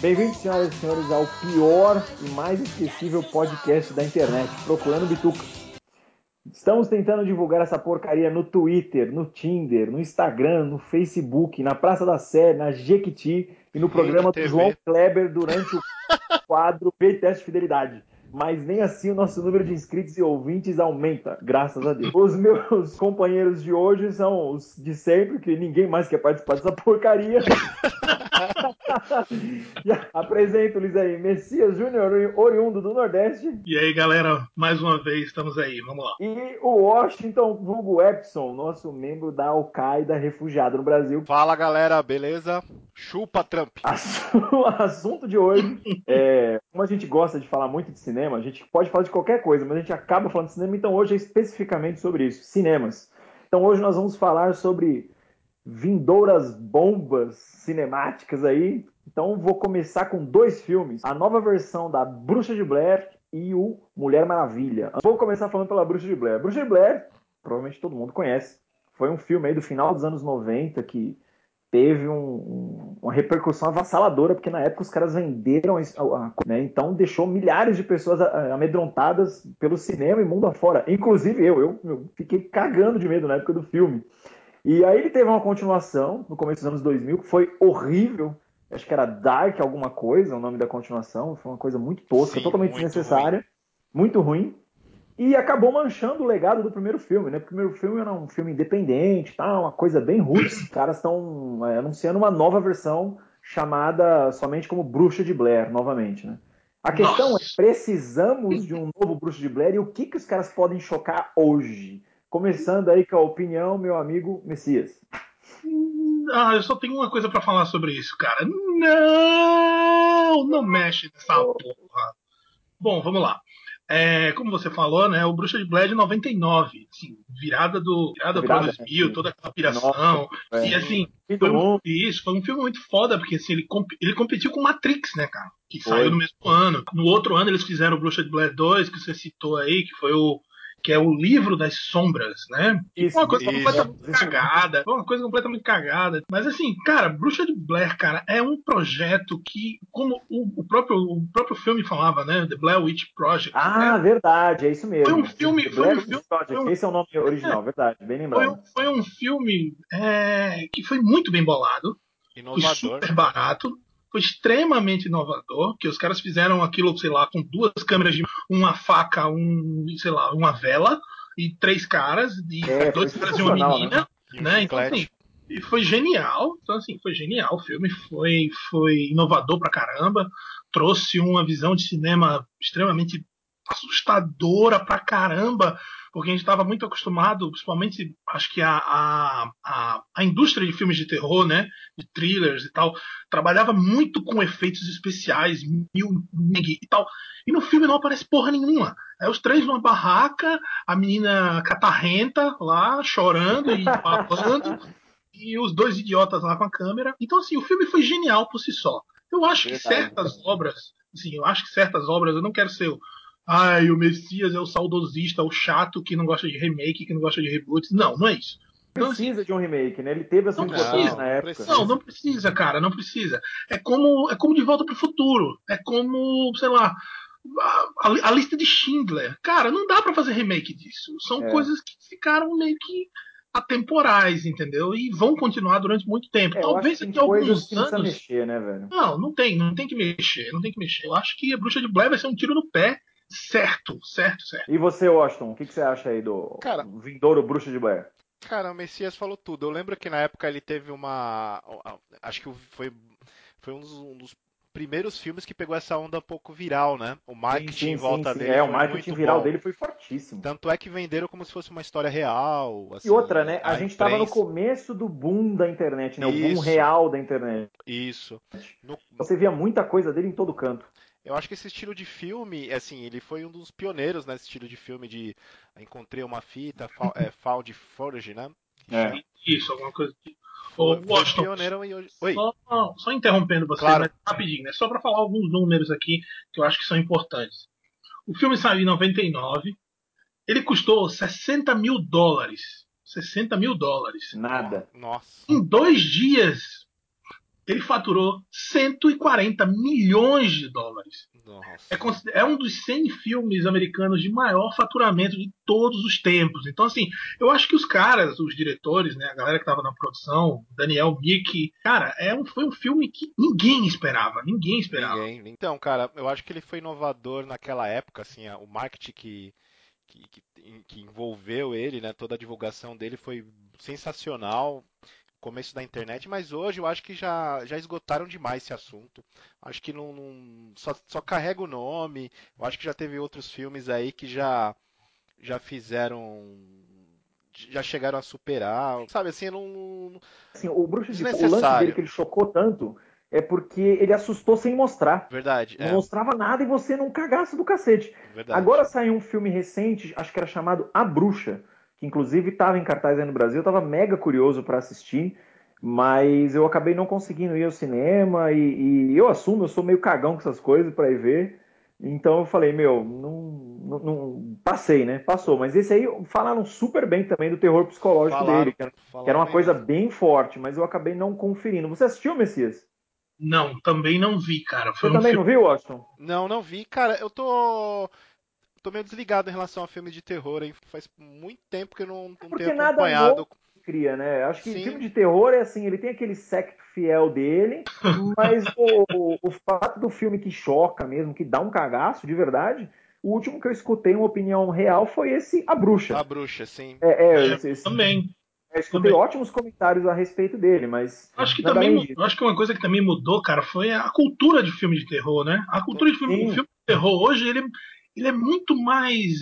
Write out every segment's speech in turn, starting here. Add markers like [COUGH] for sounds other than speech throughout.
Bem-vindos, senhoras e senhores, ao pior e mais esquecível podcast da internet, Procurando Bituca. Estamos tentando divulgar essa porcaria no Twitter, no Tinder, no Instagram, no Facebook, na Praça da Sé, na Jequiti e no programa do João Kleber durante o quadro P-Teste Fidelidade mas nem assim o nosso número de inscritos e ouvintes aumenta, graças a Deus. Os meus companheiros de hoje são os de sempre, que ninguém mais quer participar dessa porcaria. [LAUGHS] Apresento eles aí, Messias Júnior, oriundo do Nordeste. E aí, galera, mais uma vez estamos aí, vamos lá. E o Washington Vulgo Epson, nosso membro da Al-Qaeda refugiado no Brasil. Fala, galera, beleza? Chupa Trump. [LAUGHS] Assunto de hoje é, como a gente gosta de falar muito de cinema, a gente pode falar de qualquer coisa, mas a gente acaba falando de cinema, então hoje é especificamente sobre isso, cinemas. Então hoje nós vamos falar sobre vindouras bombas cinemáticas aí. Então vou começar com dois filmes: a nova versão da Bruxa de Blair e o Mulher Maravilha. Vou começar falando pela Bruxa de Blair. Bruxa de Blair, provavelmente todo mundo conhece. Foi um filme aí do final dos anos 90 que teve um, um, uma repercussão avassaladora, porque na época os caras venderam, né, então deixou milhares de pessoas amedrontadas pelo cinema e mundo afora, inclusive eu, eu, eu, fiquei cagando de medo na época do filme. E aí ele teve uma continuação no começo dos anos 2000, que foi horrível, acho que era Dark alguma coisa, o nome da continuação, foi uma coisa muito tosca, Sim, totalmente desnecessária, ruim. muito ruim e acabou manchando o legado do primeiro filme, né? O primeiro filme era um filme independente, tá? uma coisa bem ruim. Os [COUGHS] caras estão é, anunciando uma nova versão chamada somente como Bruxa de Blair, novamente, né? A questão Nossa. é, precisamos de um novo Bruxa de Blair e o que, que os caras podem chocar hoje? Começando aí com a opinião, meu amigo Messias. Ah, eu só tenho uma coisa para falar sobre isso, cara. Não! Não mexe nessa porra. Bom, vamos lá. É, como você falou, né, o Bruxa de Blair de 99, assim, virada do virada, virada pro 2000, né? toda aquela piração. Nossa, e assim, foi um, isso, foi um filme muito foda, porque assim, ele, ele competiu com Matrix, né, cara? Que foi. saiu no mesmo ano. No outro ano eles fizeram o Bruxa de Blair 2, que você citou aí, que foi o que é o livro das sombras, né? Isso, uma coisa isso, completamente isso. cagada, uma coisa completamente cagada. Mas assim, cara, Bruxa de Blair, cara, é um projeto que, como o, o próprio, o próprio filme falava, né? The Blair Witch Project. Ah, né? verdade, é isso mesmo. Foi um filme. The foi um filme Project, foi um, esse é o nome original, é, verdade, bem lembrado. Foi um, foi um filme é, que foi muito bem bolado. Inovador. super barato foi extremamente inovador, que os caras fizeram aquilo, sei lá, com duas câmeras de uma faca, um, sei lá, uma vela e três caras, e é, dois caras e uma menina, né? né? Então, assim, e foi genial. Então, assim, foi genial o filme, foi, foi inovador pra caramba, trouxe uma visão de cinema extremamente assustadora pra caramba porque a gente estava muito acostumado, principalmente, acho que a, a, a, a, indústria de filmes de terror, né, de thrillers e tal, trabalhava muito com efeitos especiais, mil e tal, e no filme não aparece porra nenhuma. É os três numa barraca, a menina catarrenta lá, chorando e [LAUGHS] babando, e os dois idiotas lá com a câmera. Então, assim, o filme foi genial por si só. Eu acho que certas obras, assim, eu acho que certas obras, eu não quero ser ai, o Messias é o saudosista, o chato que não gosta de remake, que não gosta de reboot. Não, não é isso. Não precisa de um remake, né? Ele teve a sua importância na época. Precisa. Não, não precisa, cara, não precisa. É como, é como De Volta para o Futuro. É como, sei lá, a, a, a, lista de Schindler. Cara, não dá para fazer remake disso. São é. coisas que ficaram meio que atemporais, entendeu? E vão continuar durante muito tempo. É, Talvez daqui a alguns anos. Mexer, né, velho? Não, não tem, não tem que mexer, não tem que mexer. Eu acho que a Bruxa de Blair vai ser um tiro no pé certo, certo, certo. E você, Washington, o que, que você acha aí do cara, Vindouro Bruxo de Blair? Cara, o Messias falou tudo. Eu lembro que na época ele teve uma. Acho que foi, foi um dos, um dos primeiros filmes que pegou essa onda um pouco viral, né? O marketing sim, sim, em volta sim, dele. É, o marketing viral bom. dele foi fortíssimo. Tanto é que venderam como se fosse uma história real. Assim, e outra, né? A, a gente estava no começo do boom da internet, né? Isso. O boom real da internet. Isso. No... Você via muita coisa dele em todo canto. Eu acho que esse estilo de filme, assim, ele foi um dos pioneiros nesse estilo de filme de encontrei uma fita, é, [LAUGHS] found footage, né? É. Isso, alguma coisa que. Ô, Washington, pioneiro e hoje... Oi. Só, só interrompendo você, claro. né, rapidinho, né? Só para falar alguns números aqui que eu acho que são importantes. O filme saiu em 99, ele custou 60 mil dólares. 60 mil dólares. Nada. Nossa. Em dois dias, ele faturou 140 milhões de dólares. É, é, um dos 100 filmes americanos de maior faturamento de todos os tempos. Então, assim, eu acho que os caras, os diretores, né, a galera que estava na produção, Daniel Mick, cara, é um, foi um filme que ninguém esperava. Ninguém esperava. Ninguém. Então, cara, eu acho que ele foi inovador naquela época, assim, o marketing que, que, que, que envolveu ele, né, toda a divulgação dele foi sensacional começo da internet, mas hoje eu acho que já, já esgotaram demais esse assunto. Acho que não, não só, só carrega o nome. Eu acho que já teve outros filmes aí que já já fizeram já chegaram a superar, sabe assim, não assim, o Bruxo de o lance dele que ele chocou tanto é porque ele assustou sem mostrar. Verdade. Não é. mostrava nada e você não cagasse do cacete. Verdade. Agora saiu um filme recente, acho que era chamado A Bruxa que inclusive estava em cartaz aí no Brasil, eu estava mega curioso para assistir, mas eu acabei não conseguindo ir ao cinema e, e, eu assumo, eu sou meio cagão com essas coisas para ir ver. Então eu falei, meu, não, não, não, passei, né? Passou. Mas esse aí falaram super bem também do terror psicológico falaram, dele, que era, que era uma bem. coisa bem forte, mas eu acabei não conferindo. Você assistiu, Messias? Não, também não vi, cara. Foi Você um também filme... não viu, Washington? Não, não vi. Cara, eu tô tô meio desligado em relação a filmes de terror, hein? Faz muito tempo que eu não, não Porque tenho acompanhado. Nada cria, né? Acho que Sim. filme de terror é assim, ele tem aquele sect fiel dele, [LAUGHS] mas o, o, o, fato do filme que choca mesmo, que dá um cagaço de verdade, o último que eu escutei uma opinião real foi esse A Bruxa. A Bruxa, sim. É, é, é esse, também. Eu escutei também. ótimos comentários a respeito dele, mas. Acho que também. Acho que uma coisa que também mudou, cara, foi a cultura de filme de terror, né? A cultura de filme, filme de terror hoje, ele, ele é muito mais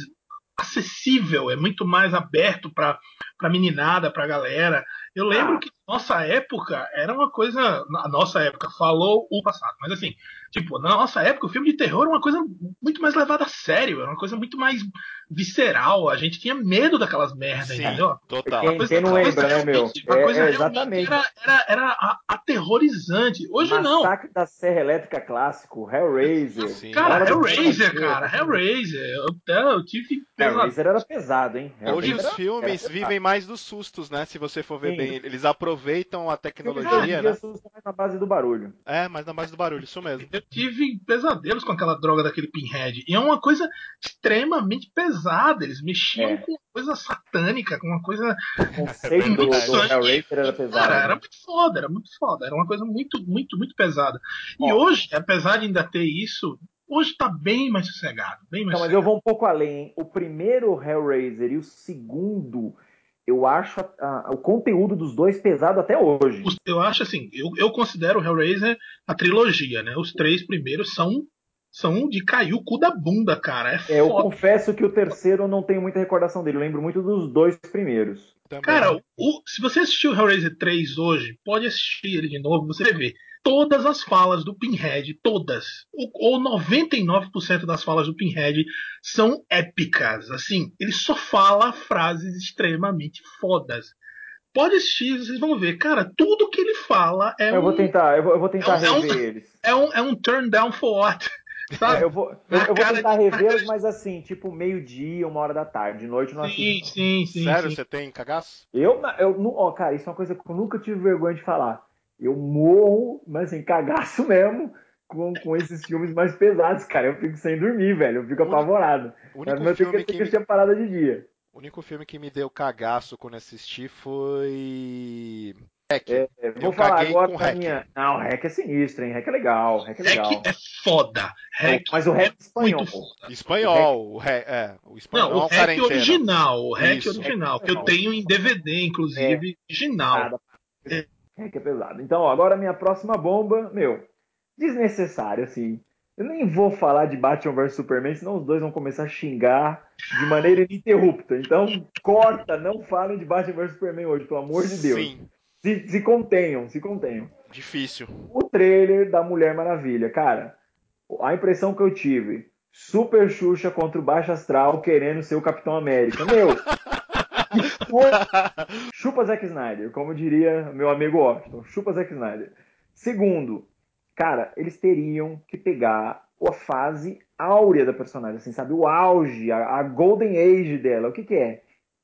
acessível, é muito mais aberto para a meninada, para a galera. Eu lembro ah. que nossa época era uma coisa. Na nossa época, falou o passado, mas assim, tipo, na nossa época, o filme de terror era uma coisa muito mais levada a sério, era uma coisa muito mais visceral. A gente tinha medo daquelas merdas, Sim, entendeu? Total. Quem, quem não lembra, né, meu? Uma coisa é, exatamente. Era, era, era aterrorizante. Hoje Massacre não. Massacre da Serra Elétrica clássico, Hellraiser. Sim. Cara, Hellraiser, cara, Hellraiser. Eu, eu tive. Hellraiser era pesado, hein? Hellraiser Hoje os filmes vivem mais dos sustos, né? Se você for ver Sim. bem. Eles aproveitam a tecnologia, né? mais na base do barulho. É, mais na base do barulho, isso mesmo. Eu tive pesadelos com aquela droga daquele Pinhead. E é uma coisa extremamente pesada. Eles mexiam é. com uma coisa satânica, com uma coisa. O conceito do, do Hellraiser era pesado. Cara, era muito foda, era muito foda. Era uma coisa muito, muito, muito pesada. E hoje, apesar de ainda ter isso, hoje está bem mais sossegado. Bem mais Não, mas eu vou um pouco além. Hein? O primeiro Hellraiser e o segundo eu acho a, a, o conteúdo dos dois pesado até hoje. Eu acho assim, eu, eu considero o Hellraiser a trilogia, né? Os três primeiros são são de cair o cu da bunda, cara. É, é eu confesso que o terceiro eu não tenho muita recordação dele. Eu lembro muito dos dois primeiros. Também. Cara, o, se você assistiu Hellraiser 3 hoje, pode assistir ele de novo, você vai ver todas as falas do Pinhead, todas, ou 99% das falas do Pinhead são épicas. Assim, ele só fala frases extremamente fodas. Pode assistir, vocês vão ver. Cara, tudo que ele fala é eu um. Vou tentar, eu vou, eu vou tentar é um, rever é um, eles. É um, é um turn down for what? [LAUGHS] É, eu vou, eu, eu vou tentar de... revê-los, mas assim, tipo meio-dia, uma hora da tarde. De noite não assisto. Sim, sim, sim. Sério, sim. você tem cagaço? Eu, eu, ó, cara, isso é uma coisa que eu nunca tive vergonha de falar eu morro, mas assim, cagaço mesmo com, com esses filmes mais pesados, cara. Eu fico sem dormir, velho. Eu fico apavorado. O único mas filme que, que me... parada de dia. O único filme que me deu cagaço quando assisti foi. Hack. É, vou falar agora com minha. Não, o Hack é sinistro, hein? Hack é legal. Hack é legal. Hack é foda. Hack mas o Hack é espanhol. Espanhol. O hack, é, o espanhol. Não, o Hack original. O Hack Isso. original. Que eu tenho em DVD, inclusive, é. original. É. É que é pesado. Então, ó, agora minha próxima bomba, meu, desnecessário, assim. Eu nem vou falar de Batman vs Superman, senão os dois vão começar a xingar de maneira ininterrupta. Então, corta, não falem de Batman vs Superman hoje, pelo amor de Deus. Sim. Se, se contenham, se contenham. Difícil. O trailer da Mulher Maravilha, cara, a impressão que eu tive, Super Xuxa contra o Baixo Astral querendo ser o Capitão América. Meu, chupa Zack Snyder, como diria meu amigo Washington. Chupa Zack Snyder. Segundo, cara, eles teriam que pegar a fase áurea da personagem, assim, sabe? O auge, a, a golden age dela. O que, que é?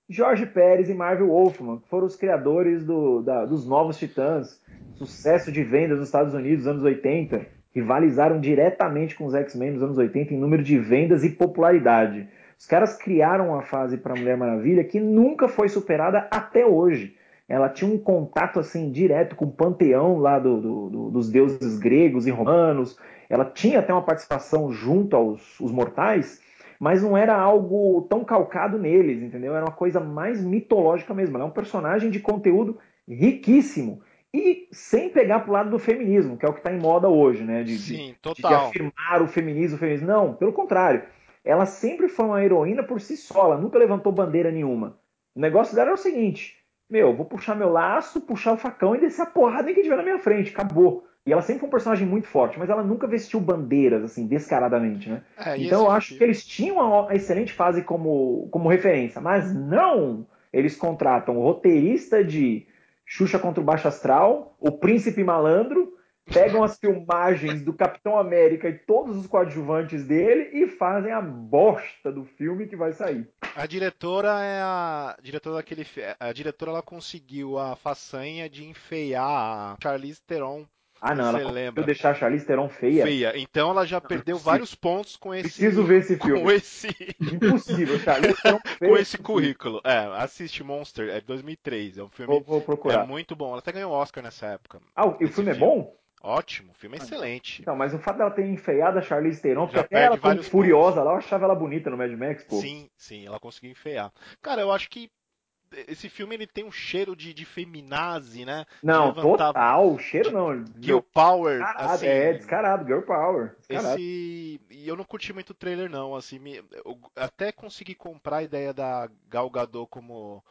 Jorge Pérez e Marvel Wolfman, foram os criadores do, da, dos novos Titãs, sucesso de vendas nos Estados Unidos nos anos 80, rivalizaram diretamente com os X-Men nos anos 80 em número de vendas e popularidade. Os caras criaram uma fase para Mulher Maravilha que nunca foi superada até hoje. Ela tinha um contato assim direto com o panteão lá do, do, do, dos deuses gregos e romanos. Ela tinha até uma participação junto aos mortais, mas não era algo tão calcado neles, entendeu? Era uma coisa mais mitológica mesmo. Ela é um personagem de conteúdo riquíssimo e sem pegar pro lado do feminismo, que é o que está em moda hoje, né? De, Sim, de, de afirmar o feminismo, o feminismo. Não, pelo contrário. Ela sempre foi uma heroína por si só, ela nunca levantou bandeira nenhuma. O negócio dela era o seguinte: meu, vou puxar meu laço, puxar o facão e descer a porrada em quem tiver na minha frente, acabou. E ela sempre foi um personagem muito forte, mas ela nunca vestiu bandeiras, assim, descaradamente, né? É, então eu acho que eles tinham uma excelente fase como, como referência, mas não! Eles contratam o roteirista de Xuxa contra o Baixo Astral, o Príncipe Malandro, pegam as filmagens do Capitão América e todos os coadjuvantes dele e fazem a bosta do filme que vai sair. A diretora é a, a diretora daquele a diretora ela conseguiu a façanha de enfeiar a Charlize Theron ah, não, ela lembra. deixar a Charlize Theron feia. Feia. Então ela já não, perdeu vários pontos com esse. Preciso ver esse filme. Com esse. [LAUGHS] Impossível, Charlize Theron [LAUGHS] feia. com esse currículo. É, assiste Monster, é 2003. É um filme. Vou, vou procurar. É muito bom. Ela até ganhou Oscar nessa época. Ah, o, o filme, filme é bom? Ótimo, o filme é ah, excelente. Não, mas o fato dela ter enfeiado a Charlize Theron, porque até ela foi furiosa lá, eu achava ela bonita no Mad Max, pô. Sim, sim, ela conseguiu enfeiar. Cara, eu acho que esse filme ele tem um cheiro de, de feminazi, né? Não, levantar... total, cheiro não. Girl Power, descarado, assim. É, descarado, Girl Power. Descarado. Esse... E eu não curti muito o trailer não, assim, me... eu até consegui comprar a ideia da Gal Gadot como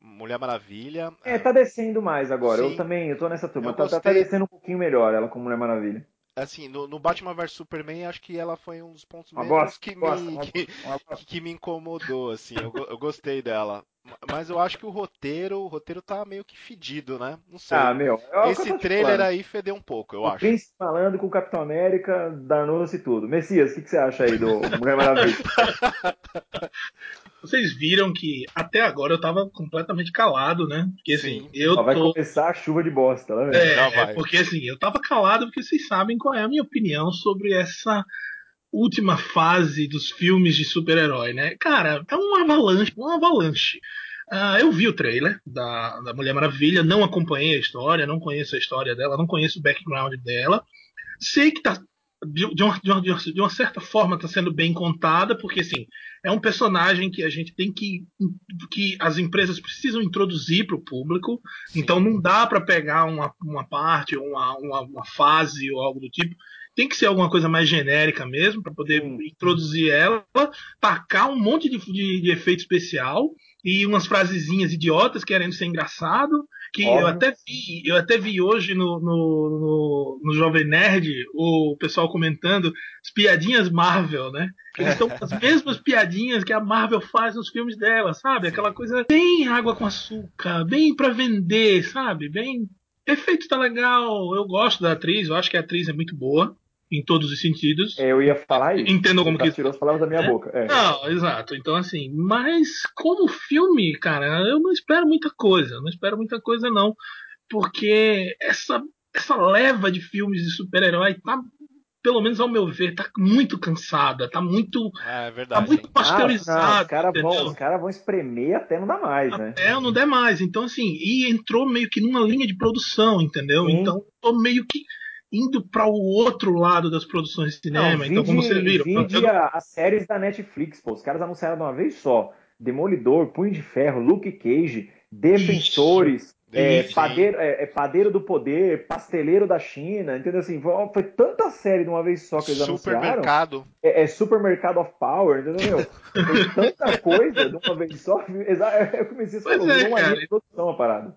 Mulher Maravilha. É, tá descendo mais agora. Sim. Eu também, eu tô nessa turma. Tá, tá, tá, descendo um pouquinho melhor ela como Mulher Maravilha. Assim, no, no Batman vs Superman, acho que ela foi um dos pontos menos bosta, que, bosta, me, que, que, me incomodou, assim. Eu, eu gostei dela. Mas eu acho que o roteiro, o roteiro tá meio que fedido, né? Não sei. Ah, meu. É Esse trailer aí fedeu um pouco, eu o acho. Príncipe falando com o Capitão América, danou-se tudo. Messias, o que, que, você acha aí do [LAUGHS] Mulher Maravilha? [LAUGHS] Vocês viram que até agora eu tava completamente calado, né? Porque assim, Sim. eu. Só vai começar a chuva de bosta, né? É, é, porque assim, eu tava calado porque vocês sabem qual é a minha opinião sobre essa última fase dos filmes de super-herói, né? Cara, é uma avalanche, uma avalanche. Uh, eu vi o trailer da, da Mulher Maravilha, não acompanhei a história, não conheço a história dela, não conheço o background dela. Sei que tá de, de, uma, de, uma, de uma, certa forma está sendo bem contada, porque assim, é um personagem que a gente tem que. que as empresas precisam introduzir para o público. Sim. Então não dá para pegar uma, uma parte, uma, uma, uma, fase ou algo do tipo. Tem que ser alguma coisa mais genérica mesmo, para poder Sim. introduzir ela, tacar um monte de, de, de efeito especial e umas frasezinhas idiotas querendo ser engraçado que Óbvio. eu até vi, eu até vi hoje no, no, no, no, Jovem Nerd o pessoal comentando as piadinhas Marvel, né? Eles estão com as [LAUGHS] mesmas piadinhas que a Marvel faz nos filmes dela, sabe? Aquela coisa bem água com açúcar, bem para vender, sabe? Bem. Efeito tá legal, eu gosto da atriz, eu acho que a atriz é muito boa em todos os sentidos. É, eu ia falar isso. Entendo como que tirou as palavras da minha é? boca. É. Não, exato. Então assim, mas como filme, cara, eu não espero muita coisa, não espero muita coisa não, porque essa essa leva de filmes de super-herói tá pelo menos ao meu ver, tá muito cansada, tá muito. Ah, é verdade. Tá muito pasteurizada. Ah, os caras vão, cara vão espremer até não dá mais, até né? Até não der mais. Então, assim, e entrou meio que numa linha de produção, entendeu? Sim. Então, tô meio que indo para o outro lado das produções de cinema. Não, então, como vocês viram. Vide as séries da Netflix, pô. Os caras anunciaram de uma vez só. Demolidor, Punho de Ferro, Luke Cage, Defensores, é, padeiro, é, é, padeiro, do Poder, Pasteleiro da China, entendeu? Assim, foi tanta série de uma vez só que eles Supermercado. É, é Supermercado of Power, entendeu? Foi tanta [LAUGHS] coisa de uma vez só. Eu comecei a falar, uma linha de produção a parada.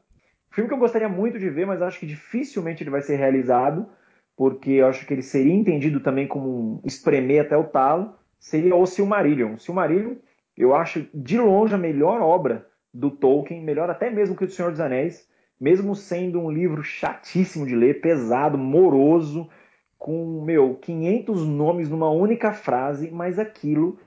Filme que eu gostaria muito de ver, mas acho que dificilmente ele vai ser realizado porque eu acho que ele seria entendido também como um espremer até o talo, seria o Silmarillion. Silmarillion, eu acho de longe a melhor obra do Tolkien, melhor até mesmo que o Senhor dos Anéis, mesmo sendo um livro chatíssimo de ler, pesado, moroso, com, meu, 500 nomes numa única frase, mas aquilo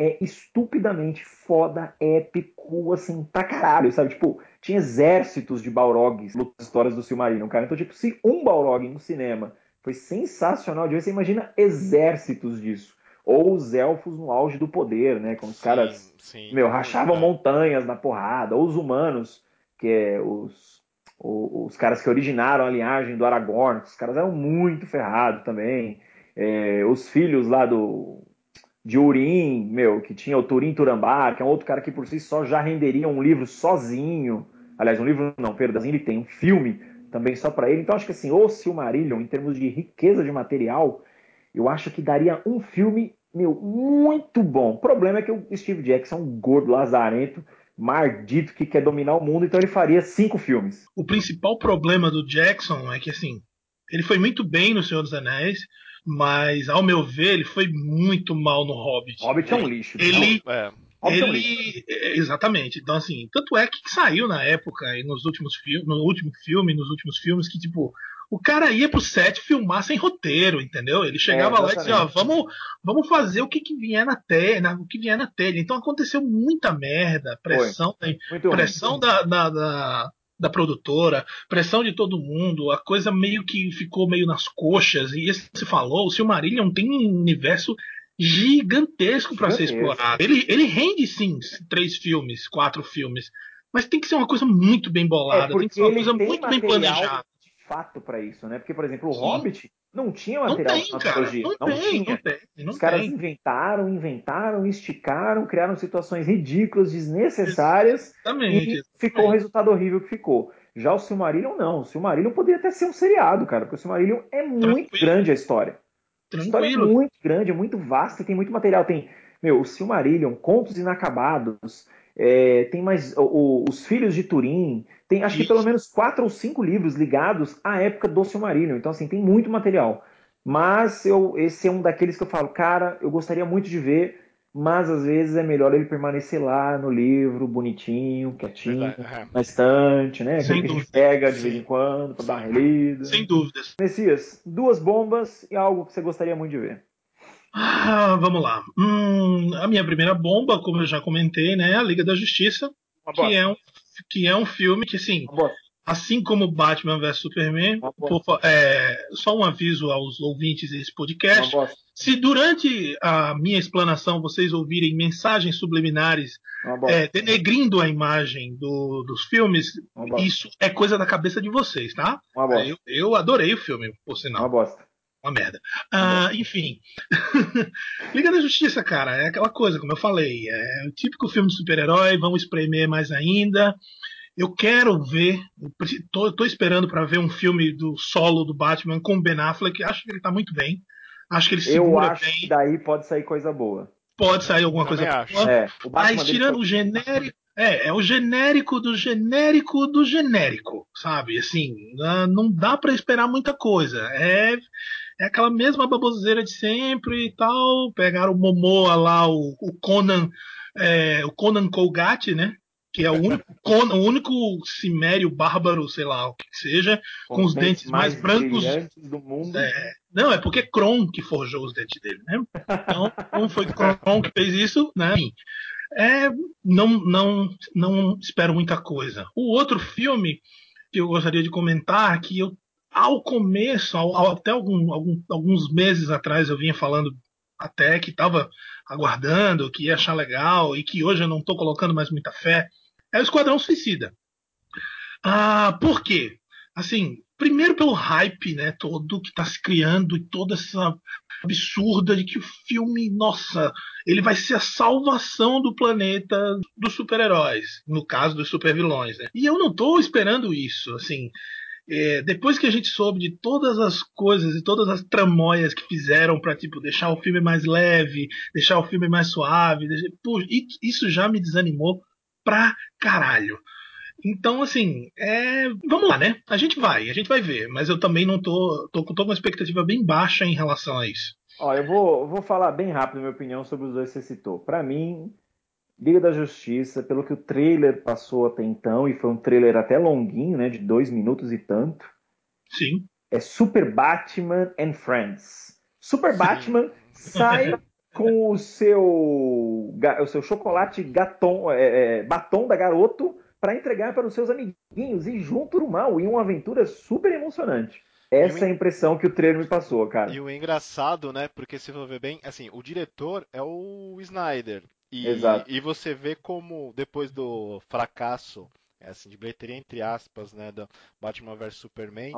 é estupidamente foda, épico, assim, pra caralho, sabe? Tipo, tinha exércitos de Balrogs nas histórias do Silmarillion, cara. Então, tipo, se um Balrog no cinema foi sensacional de ver, você imagina exércitos disso. Ou os elfos no auge do poder, né? Quando os sim, caras, sim, meu, rachavam é. montanhas na porrada. Ou os humanos, que é os, os, os, caras que originaram a linhagem do Aragorn. Os caras eram muito ferrados também. É, os filhos lá do de Urim, meu, que tinha o Turim Turambá, que é um outro cara que por si só já renderia um livro sozinho. Aliás, um livro não, perdão, ele tem um filme também só para ele. Então acho que assim, o Silmarillion, em termos de riqueza de material, eu acho que daria um filme, meu, muito bom. O problema é que o Steve Jackson é um gordo lazarento, maldito que quer dominar o mundo, então ele faria cinco filmes. O principal problema do Jackson é que assim, ele foi muito bem no Senhor dos Anéis, mas, ao meu ver, ele foi muito mal no Hobbit. Hobbit é um lixo. Ele. É. Ele, é, exatamente. Então, assim, tanto é que saiu na época, e nos últimos filmes, no último filme, nos últimos filmes, que, tipo, o cara ia pro set filmar sem roteiro, entendeu? Ele chegava é, lá e dizia, ó, vamos, vamos fazer o que, que vier na telha, o que vier na telha. Então aconteceu muita merda, pressão, pressão da, da, da, da produtora, pressão de todo mundo, a coisa meio que ficou meio nas coxas. E esse você falou, o Silmarillion tem um universo gigantesco para ser explorado. Ele, ele rende sim três filmes, quatro filmes, mas tem que ser uma coisa muito bem bolada, é tem que ser uma coisa muito bem planejada. De fato para isso, né? Porque por exemplo, o sim. Hobbit não tinha material não tem, de trilogia. Não, não, tem, tinha. Não tem, não Os caras tem. inventaram, inventaram, esticaram, criaram situações ridículas, desnecessárias Exatamente. e ficou o resultado horrível que ficou. Já o Silmarillion não. O Silmarillion poderia até ser um seriado, cara, porque o Silmarillion é muito Tranquilo. grande a história. Tranquilo. A história é muito grande, é muito vasta, tem muito material. Tem, meu, o Silmarillion, Contos Inacabados, é, tem mais o, os Filhos de Turim, tem acho que pelo menos quatro ou cinco livros ligados à época do Silmarillion. Então, assim, tem muito material. Mas eu, esse é um daqueles que eu falo, cara, eu gostaria muito de ver, mas às vezes é melhor ele permanecer lá no livro, bonitinho, quietinho, é. na estante, né? Sem que a gente pega de vez em quando para dar uma relida. Sem dúvidas. Messias, duas bombas e algo que você gostaria muito de ver. Ah, vamos lá. Hum, a minha primeira bomba, como eu já comentei, né, é a Liga da Justiça, que é, um, que é um filme que, assim, assim como Batman vs Superman, por, é, só um aviso aos ouvintes desse podcast. Se durante a minha explanação vocês ouvirem mensagens subliminares é, denegrindo a imagem do, dos filmes, isso é coisa da cabeça de vocês, tá? Eu, eu, adorei o filme, por sinal. Uma bosta uma merda. Ah, enfim. [LAUGHS] Liga da Justiça, cara, é aquela coisa, como eu falei. É o típico filme de super-herói, vamos espremer mais ainda. Eu quero ver, tô, tô esperando para ver um filme do solo do Batman com Ben Affleck. Acho que ele tá muito bem. Acho que ele segura Eu acho bem. que daí pode sair coisa boa. Pode sair alguma coisa boa. É, mas tirando o genérico. É, é o genérico do genérico do genérico, sabe? Assim, não dá para esperar muita coisa. É é aquela mesma baboseira de sempre e tal. Pegaram o Momoa lá, o, o Conan, é, o Conan Colgate, né? Que é o único, [LAUGHS] Conan, o único cimério bárbaro, sei lá, o que seja, com, com os dentes, dentes mais, mais brancos do mundo. É, não, é porque Kron que forjou os dentes dele, né? Então, não foi Kron que fez isso, né? É, não, não, não espero muita coisa. O outro filme que eu gostaria de comentar, que eu ao começo, ao, ao, até algum, algum, alguns meses atrás, eu vinha falando até que estava aguardando, que ia achar legal e que hoje eu não estou colocando mais muita fé, é o Esquadrão Suicida. Ah, por quê? Assim, primeiro pelo hype, né, todo que está se criando e toda essa absurda de que o filme, nossa, ele vai ser a salvação do planeta dos super-heróis, no caso dos super-vilões, né? E eu não estou esperando isso, assim, é, depois que a gente soube de todas as coisas e todas as tramóias que fizeram para tipo deixar o filme mais leve, deixar o filme mais suave, deixar, isso já me desanimou pra caralho. Então, assim, é, vamos lá, né? A gente vai, a gente vai ver, mas eu também não tô, tô, tô com uma expectativa bem baixa em relação a isso. Ó, eu vou, vou falar bem rápido minha opinião sobre os dois que você citou. Para mim, Liga da Justiça, pelo que o trailer passou até então, e foi um trailer até longuinho, né, de dois minutos e tanto. Sim. É Super Batman and Friends. Super Sim. Batman sai [LAUGHS] com o seu, o seu chocolate gatom, é, é, batom da garoto para entregar para os seus amiguinhos e junto no mal, em uma aventura super emocionante. Essa é a impressão que o trailer me passou, cara. E o engraçado, né? Porque se for ver bem, assim, o diretor é o Snyder. E, Exato. e você vê como, depois do fracasso, é assim, de bilheteria entre aspas, né, do Batman vs Superman,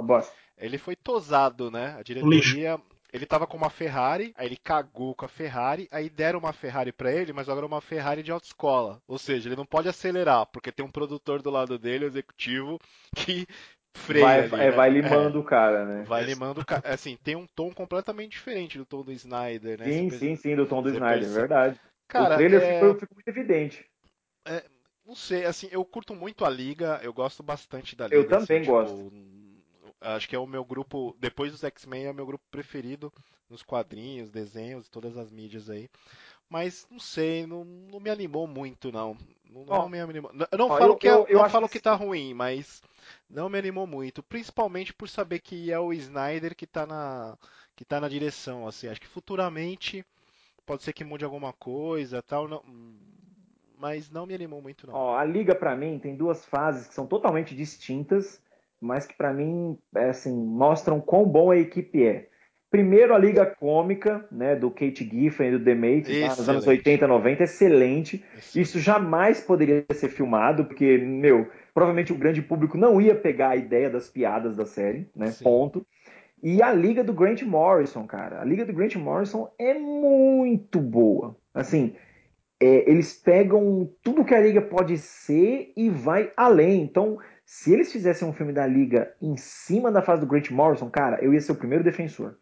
ele foi tosado, né? A diretoria, ele tava com uma Ferrari, aí ele cagou com a Ferrari, aí deram uma Ferrari para ele, mas agora é uma Ferrari de autoescola. Ou seja, ele não pode acelerar, porque tem um produtor do lado dele, executivo, [LAUGHS] que freia. Vai, ali, é, né? vai limando o cara, né? Vai limando o cara. Assim, tem um tom completamente diferente do tom do Snyder, né? Sim, Você sim, sim, do tom do você Snyder, percebe. verdade. Cara, o trailer é- ficou, ficou muito evidente. Não sei, assim, eu curto muito a Liga, eu gosto bastante da Liga. Eu também assim, tipo, gosto. Acho que é o meu grupo, depois dos X-Men, é o meu grupo preferido nos quadrinhos, desenhos, todas as mídias aí. Mas não sei, não, não me animou muito, não. Não, não Ó, me animou. Não- Eu não ó, falo eu- que, é- eu- eu não falo que que tá ruim, mas não me animou muito. Principalmente por saber que é o Snyder que tá na, que tá na direção, assim. Acho que futuramente pode ser que mude alguma coisa, tal, não, mas não me animou muito, não. Ó, a Liga, pra mim, tem duas fases que são totalmente distintas, mas que pra mim, é, assim, mostram quão bom a equipe é. Primeiro, a Liga Cômica, né, do Kate Giffen e do lá nos anos Excelente. 80, 90, excelente. Esse- Isso jamais poderia ser filmado, porque, meu, provavelmente o grande público não ia pegar a ideia das piadas da série, né? Sim. Ponto. E a Liga do Grant Morrison, cara. A Liga do Grant Morrison é muito boa. Assim, é, eles pegam tudo que a Liga pode ser e vai além. Então, se eles fizessem um filme da Liga em cima da fase do Grant Morrison, cara, eu ia ser o primeiro defensor.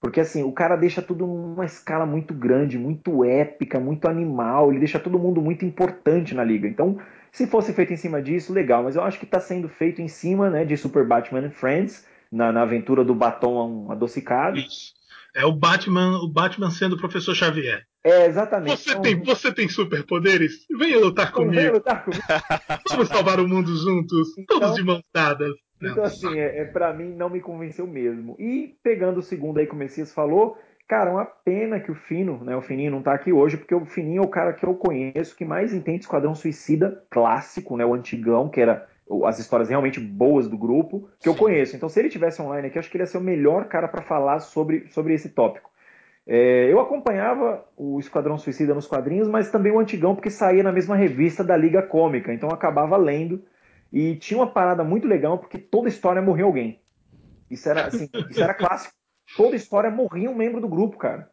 Porque assim, o cara deixa tudo numa escala muito grande, muito épica, muito animal, ele deixa todo mundo muito importante na liga. Então, se fosse feito em cima disso, legal, mas eu acho que está sendo feito em cima né, de Super Batman and Friends, na, na aventura do batom adocicado. Isso. É o Batman, o Batman sendo o professor Xavier. É, exatamente. Você Então, tem, você tem superpoderes? Venha lutar comigo. lutar comigo. [LAUGHS] Vamos salvar o mundo juntos, todos Então- de mãos dadas. Não. Então, assim, é, é, para mim não me convenceu mesmo. E pegando o segundo aí que o Messias falou, cara, uma pena que o Fino, né? O Fininho não tá aqui hoje, porque o Fininho é o cara que eu conheço que mais entende Esquadrão Suicida clássico, né? O antigão, que era as histórias realmente boas do grupo, que eu conheço. Então, se ele tivesse online aqui, acho que ele ia ser o melhor cara para falar sobre, sobre esse tópico. É, eu acompanhava o Esquadrão Suicida nos quadrinhos, mas também o antigão, porque saía na mesma revista da Liga Cômica, então eu acabava lendo. E tinha uma parada muito legal, porque toda história morria alguém. Isso era, assim, [LAUGHS] isso era clássico. Toda história morria um membro do grupo, cara.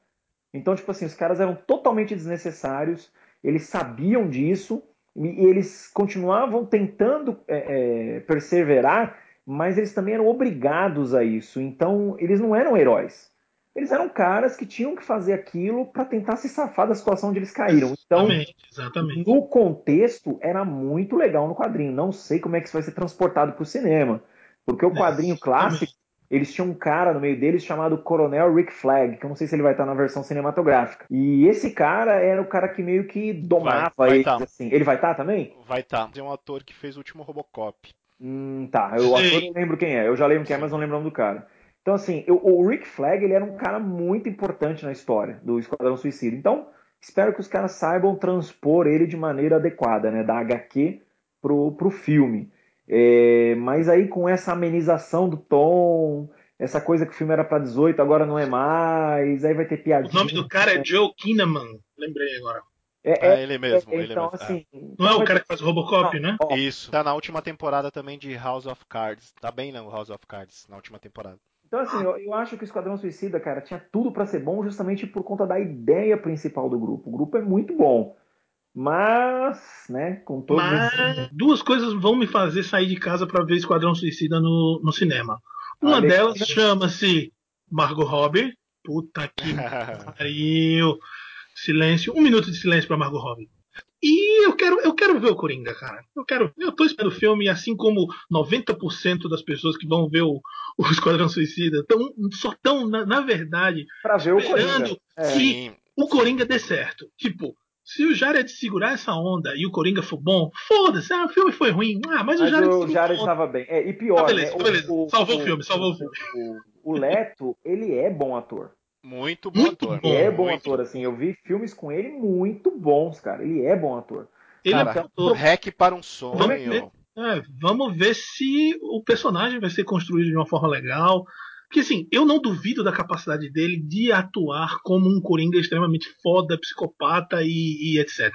Então, tipo assim, os caras eram totalmente desnecessários, eles sabiam disso, e eles continuavam tentando é, é, perseverar, mas eles também eram obrigados a isso. Então, eles não eram heróis. Eles eram caras que tinham que fazer aquilo para tentar se safar da situação onde eles caíram. Então, Exatamente, exatamente. no contexto, era muito legal no quadrinho. Não sei como é que isso vai ser transportado para o cinema. Porque o quadrinho Exatamente. clássico, eles tinham um cara no meio deles chamado Coronel Rick Flag, que eu não sei se ele vai estar na versão cinematográfica. E esse cara era o cara que meio que domava Vai- vai eles, tá. assim. Ele vai estar também? Vai tá. Tem um ator que fez o último Robocop. Hum, tá. Eu, o ator eu lembro quem é. Eu já lembro quem é, mas não lembro o nome do cara. Então, assim, eu- o Rick Flag, ele era um cara muito importante na história do Esquadrão Suicida. Então, espero que os caras saibam transpor ele de maneira adequada, né? Da HQ pro, pro filme. É, mas aí, com essa amenização do tom, essa coisa que o filme era pra 18, agora não é mais, aí vai ter O piadinha. nome do cara é Joe Kinnaman. Lembrei agora. É, É, é, ele mesmo. é, ele então, mesmo. assim. Não é o cara que faz o Robocop, né? Ó, Isso. Tá na última temporada também de House of Cards. Tá bem no House of Cards, na última temporada. Então, assim, eu, eu acho que o Esquadrão Suicida, cara, tinha tudo pra ser bom justamente por conta da ideia principal do grupo. O grupo é muito bom. Mas, né, com todo Mas duas coisas vão me fazer sair de casa pra ver Esquadrão Suicida no, no cinema. Uma delas chama-se Margot Robbie. Puta que [LAUGHS] pariu. Silêncio. Um minuto de silêncio pra Margot Robbie. E eu quero, eu quero ver o Coringa, cara. Eu quero, eu tô esperando o filme, assim como 90% das pessoas que vão ver o, o Esquadrão Suicida tão, só estão, na, na verdade, pra ver o Coringa. esperando É. se Sim. o Coringa dê certo. Tipo, se o Jared segurar essa onda e o Coringa for bom, foda-se, ah, o filme foi ruim. Ah, mas, Mas o Jared o Jared estava bem. É, e pior, Ah, beleza, né, beleza. Salvou o filme, salvou o filme. O, o Leto, ele é bom ator. Muito bom muito ator. Ele é bom muito. ator, assim. Eu vi filmes com ele muito bons, cara. Ele é bom ator. Ele é cara, é ator. Rec para um sonho. Vamos ver, é, vamos ver se o personagem vai ser construído de uma forma legal. Porque assim, eu não duvido da capacidade dele de atuar como um Coringa extremamente foda, psicopata e, e etc.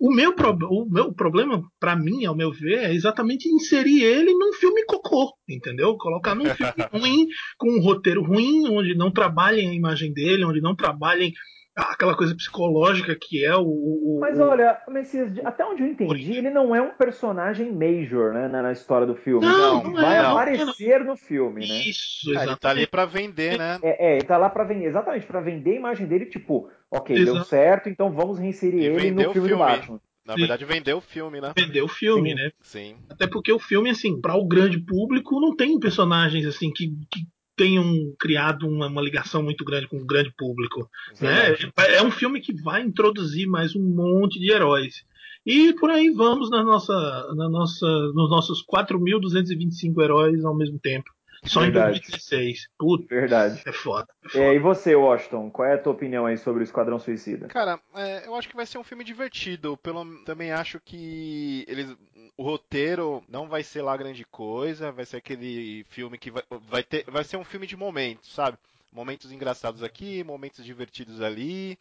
O meu, pro, o meu problema, para mim, ao meu ver, é exatamente inserir ele num filme cocô, entendeu? Colocar num filme [LAUGHS] ruim, com um roteiro ruim, onde não trabalhem a imagem dele, onde não trabalhem aquela coisa psicológica que é o. o Mas olha, Messias, até onde eu entendi, ele não é um personagem major né, na, história do filme. Não, não vai é, aparecer não. no filme, né? Isso, exatamente. Ah, ele tá ali pra vender, né? É, é ele tá lá pra vender, exatamente, pra vender a imagem dele, tipo, ok, Exato. deu certo, então vamos reinserir e ele no filme, filme, do Batman. Na verdade, vendeu o filme, né? Vendeu o filme, Sim. né? Sim. Até porque o filme, assim, para o grande público, não tem personagens assim que, que tenham criado uma, uma, ligação muito grande com o grande público. Né? É um filme que vai introduzir mais um monte de heróis. E por aí vamos na nossa, na nossa, nos nossos 4.225 heróis ao mesmo tempo. Só Verdade. em 2016. Puta. Verdade. É foda. É foda. É, e você, Washington, qual é a tua opinião aí sobre o Esquadrão Suicida? Cara, é, eu acho que vai ser um filme divertido. Pelo, também acho que eles, o roteiro não vai ser lá grande coisa. Vai ser aquele filme que vai, vai, ter, vai ser um filme de momentos, sabe? Momentos engraçados aqui, momentos divertidos ali.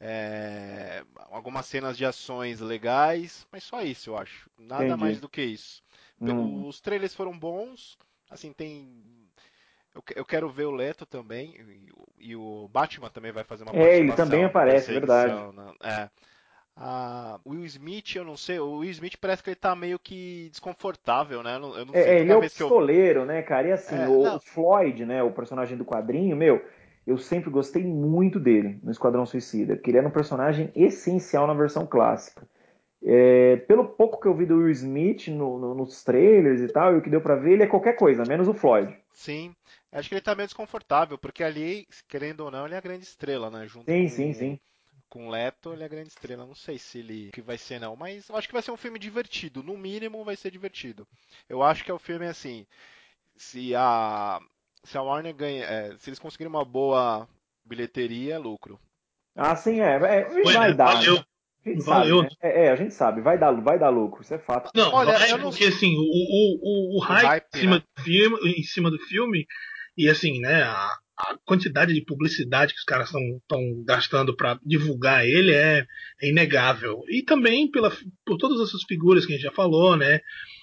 É, algumas cenas de ações legais, mas só isso eu acho. Nada Entendi. mais do que isso. Hum. Os trailers foram bons. Assim, tem. Eu, eu quero ver o Leto também. E, e, o Batman também vai fazer uma É, ele também aparece, verdade. Né? É. A Will Smith, eu não sei, o Will Smith parece que ele tá meio que desconfortável, né? Eu não, eu não é, sei. Ele é o pistoleiro, eu... né, cara? E assim, é, o, o, Floyd, né, o personagem do quadrinho, meu, eu sempre gostei muito dele no Esquadrão Suicida, porque ele era um personagem essencial na versão clássica. É, pelo pouco que eu vi do Will Smith no, no, nos trailers e tal, e o que deu para ver, ele é qualquer coisa, menos o Floyd. Sim, acho que ele tá meio desconfortável, porque ali, querendo ou não, ele é a grande estrela, né? Junto sim, com, sim, sim. Com o Leto, ele é a grande estrela. Não sei se ele que vai ser, não, mas eu acho que vai ser um filme divertido. No mínimo, vai ser divertido. Eu acho que é o filme assim. Se a, se a Warner ganha. É, se eles conseguirem uma boa bilheteria, é lucro. Ah, sim, é. é vai dar. Valeu. A gente Valeu. sabe, né? é, é, a gente sabe, vai dar, vai dar lucro, isso é fato. Não, Olha, vai, eu não... porque assim, o, o, o, o hype, hype em, cima né? do filme, em cima do filme, e assim, né, a, a quantidade de publicidade que os caras estão gastando para divulgar ele é, é, inegável. E também pela, por todas essas figuras que a gente já falou, né?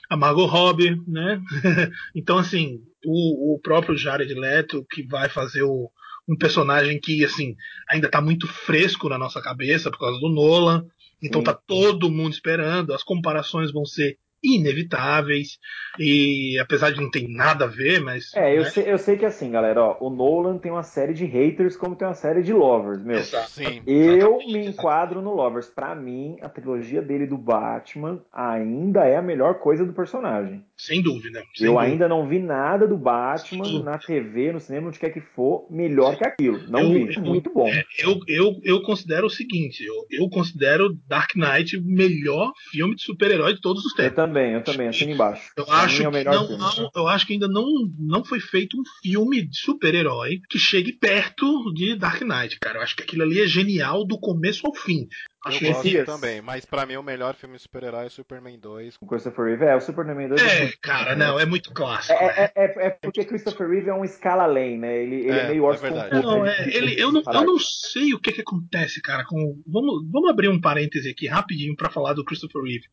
A Margot Robbie, né? [LAUGHS] então, assim, o, o próprio Jared Leto, que vai fazer o, um personagem que assim ainda está muito fresco na nossa cabeça por causa do Nolan. Então Sim. tá todo mundo esperando. As comparações vão ser inevitáveis e apesar de não ter nada a ver, mas é, eu, né? sei, eu sei que assim, galera, ó, o Nolan tem uma série de haters como tem uma série de lovers, meu. Exato. Sim, eu me enquadro no lovers. Para mim, a trilogia dele do Batman ainda é a melhor coisa do personagem. Sem dúvida. Sem eu dúvida. ainda não vi nada do Batman na TV, no cinema, onde quer que for, melhor que aquilo. Não eu, vi. Eu, muito bom. É, eu, eu, eu considero o seguinte, eu, eu considero Dark Knight o melhor filme de super-herói de todos os tempos. Eu também, eu também, assino embaixo. Eu acho, é que não, não, eu acho que ainda não, não foi feito um filme de super-herói que chegue perto de Dark Knight, cara. Eu acho que aquilo ali é genial do começo ao fim. Acho eu gosto também, mas para mim o melhor filme de super-herói é Superman 2. O Christopher Reeve é, o Superman 2 é, é cara, não, é muito clássico. É, é, é, é, porque Christopher Reeve é um escala além, né? Ele, ele é, é meio Orson é Não, é, ele, eu, não, eu não sei o que, que acontece, cara. Com, vamos, vamos abrir um parêntese aqui rapidinho para falar do Christopher Reeve.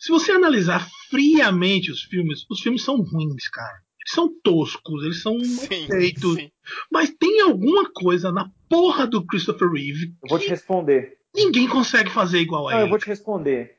Se você analisar friamente os filmes, os filmes são ruins, cara. Eles são toscos, eles são sim, feitos. Sim. Mas tem alguma coisa na porra do Christopher Reeve. Eu vou te responder. Ninguém consegue fazer igual a Não, ele. Eu vou te responder.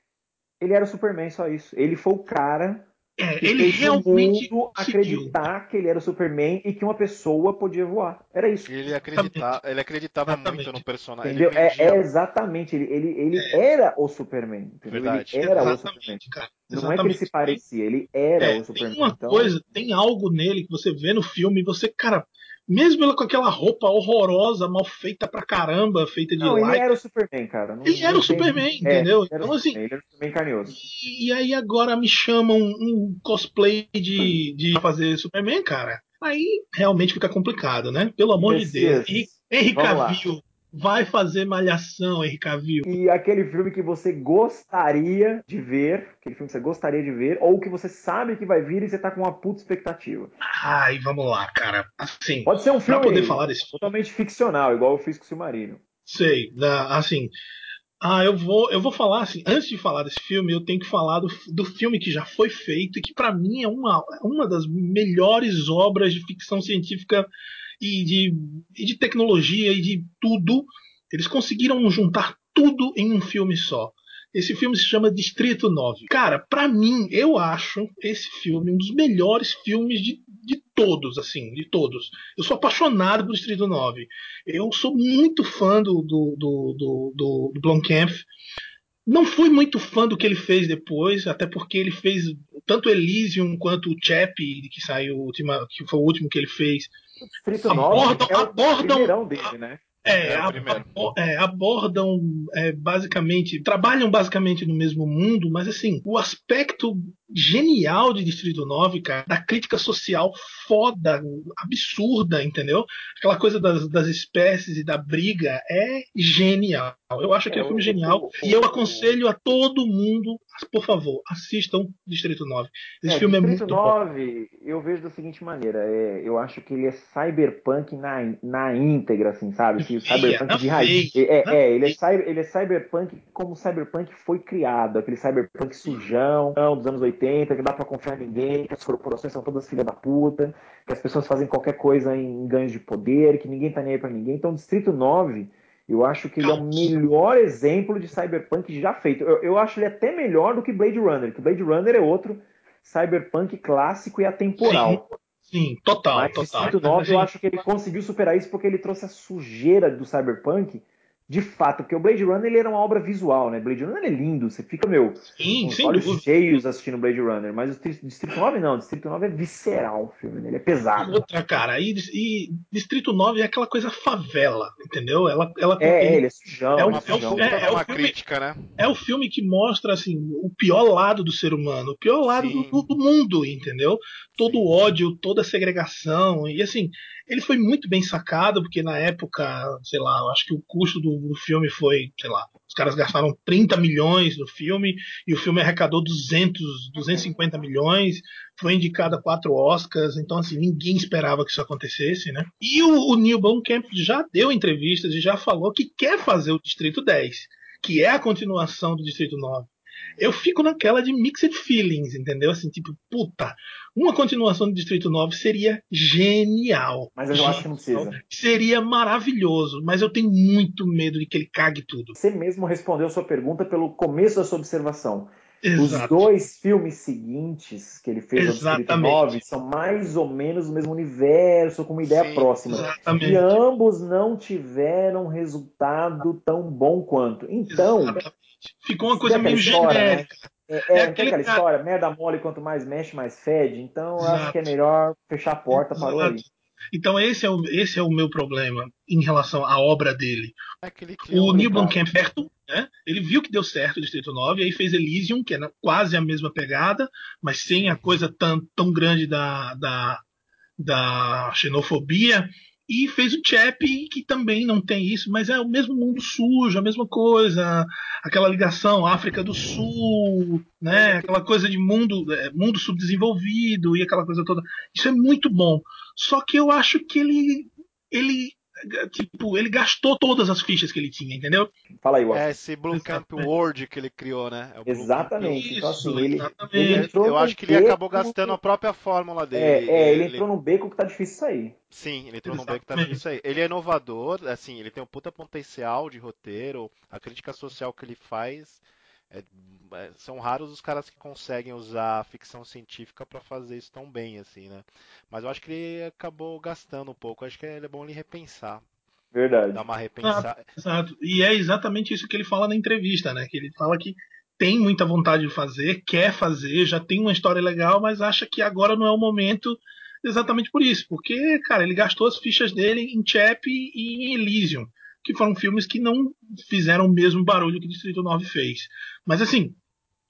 Ele era o Superman, só isso. Ele foi o cara é, ele realmente mundo acreditar que ele era o Superman e que uma pessoa podia voar. Era isso. Ele, acredita, ele acreditava exatamente. muito no personagem. Entendeu? É, é, exatamente. Ele, ele, ele é. era o Superman. Entendeu? Verdade. Ele era exatamente, o Superman. Cara. Não é que ele se parecia, ele era é, o Superman. Tem uma então... coisa, tem algo nele que você vê no filme e você, cara, mesmo ela com aquela roupa horrorosa, mal feita pra caramba, feita de Não, like. ele era o Superman, cara. Não, ele era o Superman, é, entendeu? então, assim. Ele era o Superman carinhoso. E, e, aí agora me chamam um cosplay de, de fazer Superman, cara. Aí realmente fica complicado, né? Pelo amor de Deus. E Henry Cavill vai fazer Malhação, Henry Cavill. E aquele filme que você gostaria de ver, aquele filme que você gostaria de ver, ou que você sabe que vai vir e você tá com uma puta expectativa. Ai, vamos lá, cara. Assim, Pode ser um filme poder falar desse totalmente ficcional, igual eu fiz com o Silmarillion. Sei, assim, ah, eu vou, eu vou falar assim, antes de falar desse filme, eu tenho que falar do, do filme que já foi feito e que para mim é uma, uma das melhores obras de ficção científica e de, e de tecnologia e de tudo. Eles conseguiram juntar tudo em um filme só. Esse filme se chama Distrito 9. Cara, para mim, eu acho esse filme um dos melhores filmes de, de todos, assim, de todos. Eu sou apaixonado por Distrito 9. Eu sou muito fã do, do, do, do, do, do Blomkamp. Não fui muito fã do que ele fez depois, até porque ele fez tanto Elysium quanto o Chap, que saiu, que foi o último que ele fez. Distrito 9 abordam, é o abordam, dele, né? É, é é, abordam é, basicamente, trabalham basicamente no mesmo mundo, mas assim, o aspecto genial de Distrito 9, cara, da crítica social foda, absurda, entendeu? Aquela coisa das, das espécies e da briga é genial. Eu acho que é, um filme genial e eu aconselho a todo mundo, por favor, assistam Distrito 9. Esse é, filme Distrito é muito 9, bom. eu vejo da seguinte maneira, é, eu acho que ele é cyberpunk na, na íntegra, assim, sabe? O cyberpunk de raiz. É, é, ele, é, ele é cyberpunk como o cyberpunk foi criado, aquele cyberpunk sujão dos anos 80 80, que não dá pra confiar em ninguém, que as corporações são todas filha da puta, que as pessoas fazem qualquer coisa em ganhos de poder, que ninguém tá nem aí pra ninguém. Então, Distrito 9, eu acho que ele é o melhor exemplo de cyberpunk já feito. Eu, eu acho ele até melhor do que Blade Runner, que Blade Runner é outro cyberpunk clássico e atemporal. Sim. Sim, total, Mas total. Distrito 9 eu acho que ele conseguiu superar isso porque ele trouxe a sujeira do cyberpunk de fato, porque o Blade Runner ele era uma obra visual, né? Blade Runner é lindo, você fica, meu, Sim, com olhos dúvida. cheios assistindo Blade Runner, mas o Distrito 9 não, o Distrito 9 é visceral o filme, né? ele é pesado. Outra, cara, e, e, Distrito 9 é aquela coisa favela, entendeu? Ela, ela é, ele, ele é sujão. É, uma, é, sujão. é, é, é uma filme, crítica, né? É o filme que mostra, assim, o pior lado do ser humano, o pior lado do, do, mundo, entendeu? Todo o ódio, toda a segregação, e assim, ele foi muito bem sacado, porque na época, sei lá, eu acho que o custo do, do, filme foi, sei lá, os caras gastaram 30 milhões no filme e o filme arrecadou 200, 250 milhões, foi indicado a quatro Oscars, então assim, ninguém esperava que isso acontecesse, né? E o, o Neil Blomkamp já deu entrevistas e já falou que quer fazer o Distrito 10, que é a continuação do Distrito 9 eu fico naquela de mixed feelings, entendeu? Assim, tipo, puta, uma continuação do Distrito 9 seria genial. Mas eu genial. acho que não precisa. Seria maravilhoso, mas eu tenho muito medo de que ele cague tudo. Você mesmo respondeu a sua pergunta pelo começo da sua observação. Exato. Os dois filmes seguintes que ele fez Exatamente. Distrito 9 são mais ou menos o mesmo universo, com uma ideia Sim, próxima. Exatamente. E ambos não tiveram resultado tão bom quanto. Então, Exatamente. Ficou uma coisa meio história, né? genérica. Né? É, é, é aquela cara... história, merda mole, quanto mais mexe, mais fede. Então eu acho que é melhor fechar a porta, para parou aí. Então esse é, o, esse é o meu problema em relação à obra dele. o Neil Blomkamp, né? ele viu que deu certo o Distrito 9, aí fez Elysium, que é quase a mesma pegada, mas sem a coisa tão, tão grande da, da, da xenofobia e fez o Chap, que também não tem isso, mas é o mesmo mundo sujo, a mesma coisa, aquela ligação África do Sul, né? Aquela coisa de mundo, é, mundo subdesenvolvido e aquela coisa toda. Isso é muito bom. Só que eu acho que ele ele tipo, ele gastou todas as fichas que ele tinha, entendeu? Fala aí, Washington. É esse Blue Camp World que ele criou, né? É exatamente. então, assim, ele, exatamente. ele entrou Eu acho que ele acabou gastando a própria fórmula dele. É, é ele, ele entrou num beco que tá difícil sair. Sim, ele entrou exatamente. num beco que tá difícil sair. Ele é inovador, assim, ele tem um puta potencial de roteiro, a crítica social que ele faz é, é, são raros os caras que conseguem usar a ficção científica para fazer isso tão bem, assim, né? Mas eu acho que ele acabou gastando um pouco. Eu acho que é bom ele repensar. Verdade. Dar uma repensada. Ah, exato. E é exatamente isso que ele fala na entrevista, né? Que ele fala que tem muita vontade de fazer, quer fazer, já tem uma história legal, mas acha que agora não é o momento exatamente por isso. Porque, cara, ele gastou as fichas dele em Chap e em Elysium que foram filmes que não fizeram o mesmo barulho que Distrito 9 fez. Mas assim,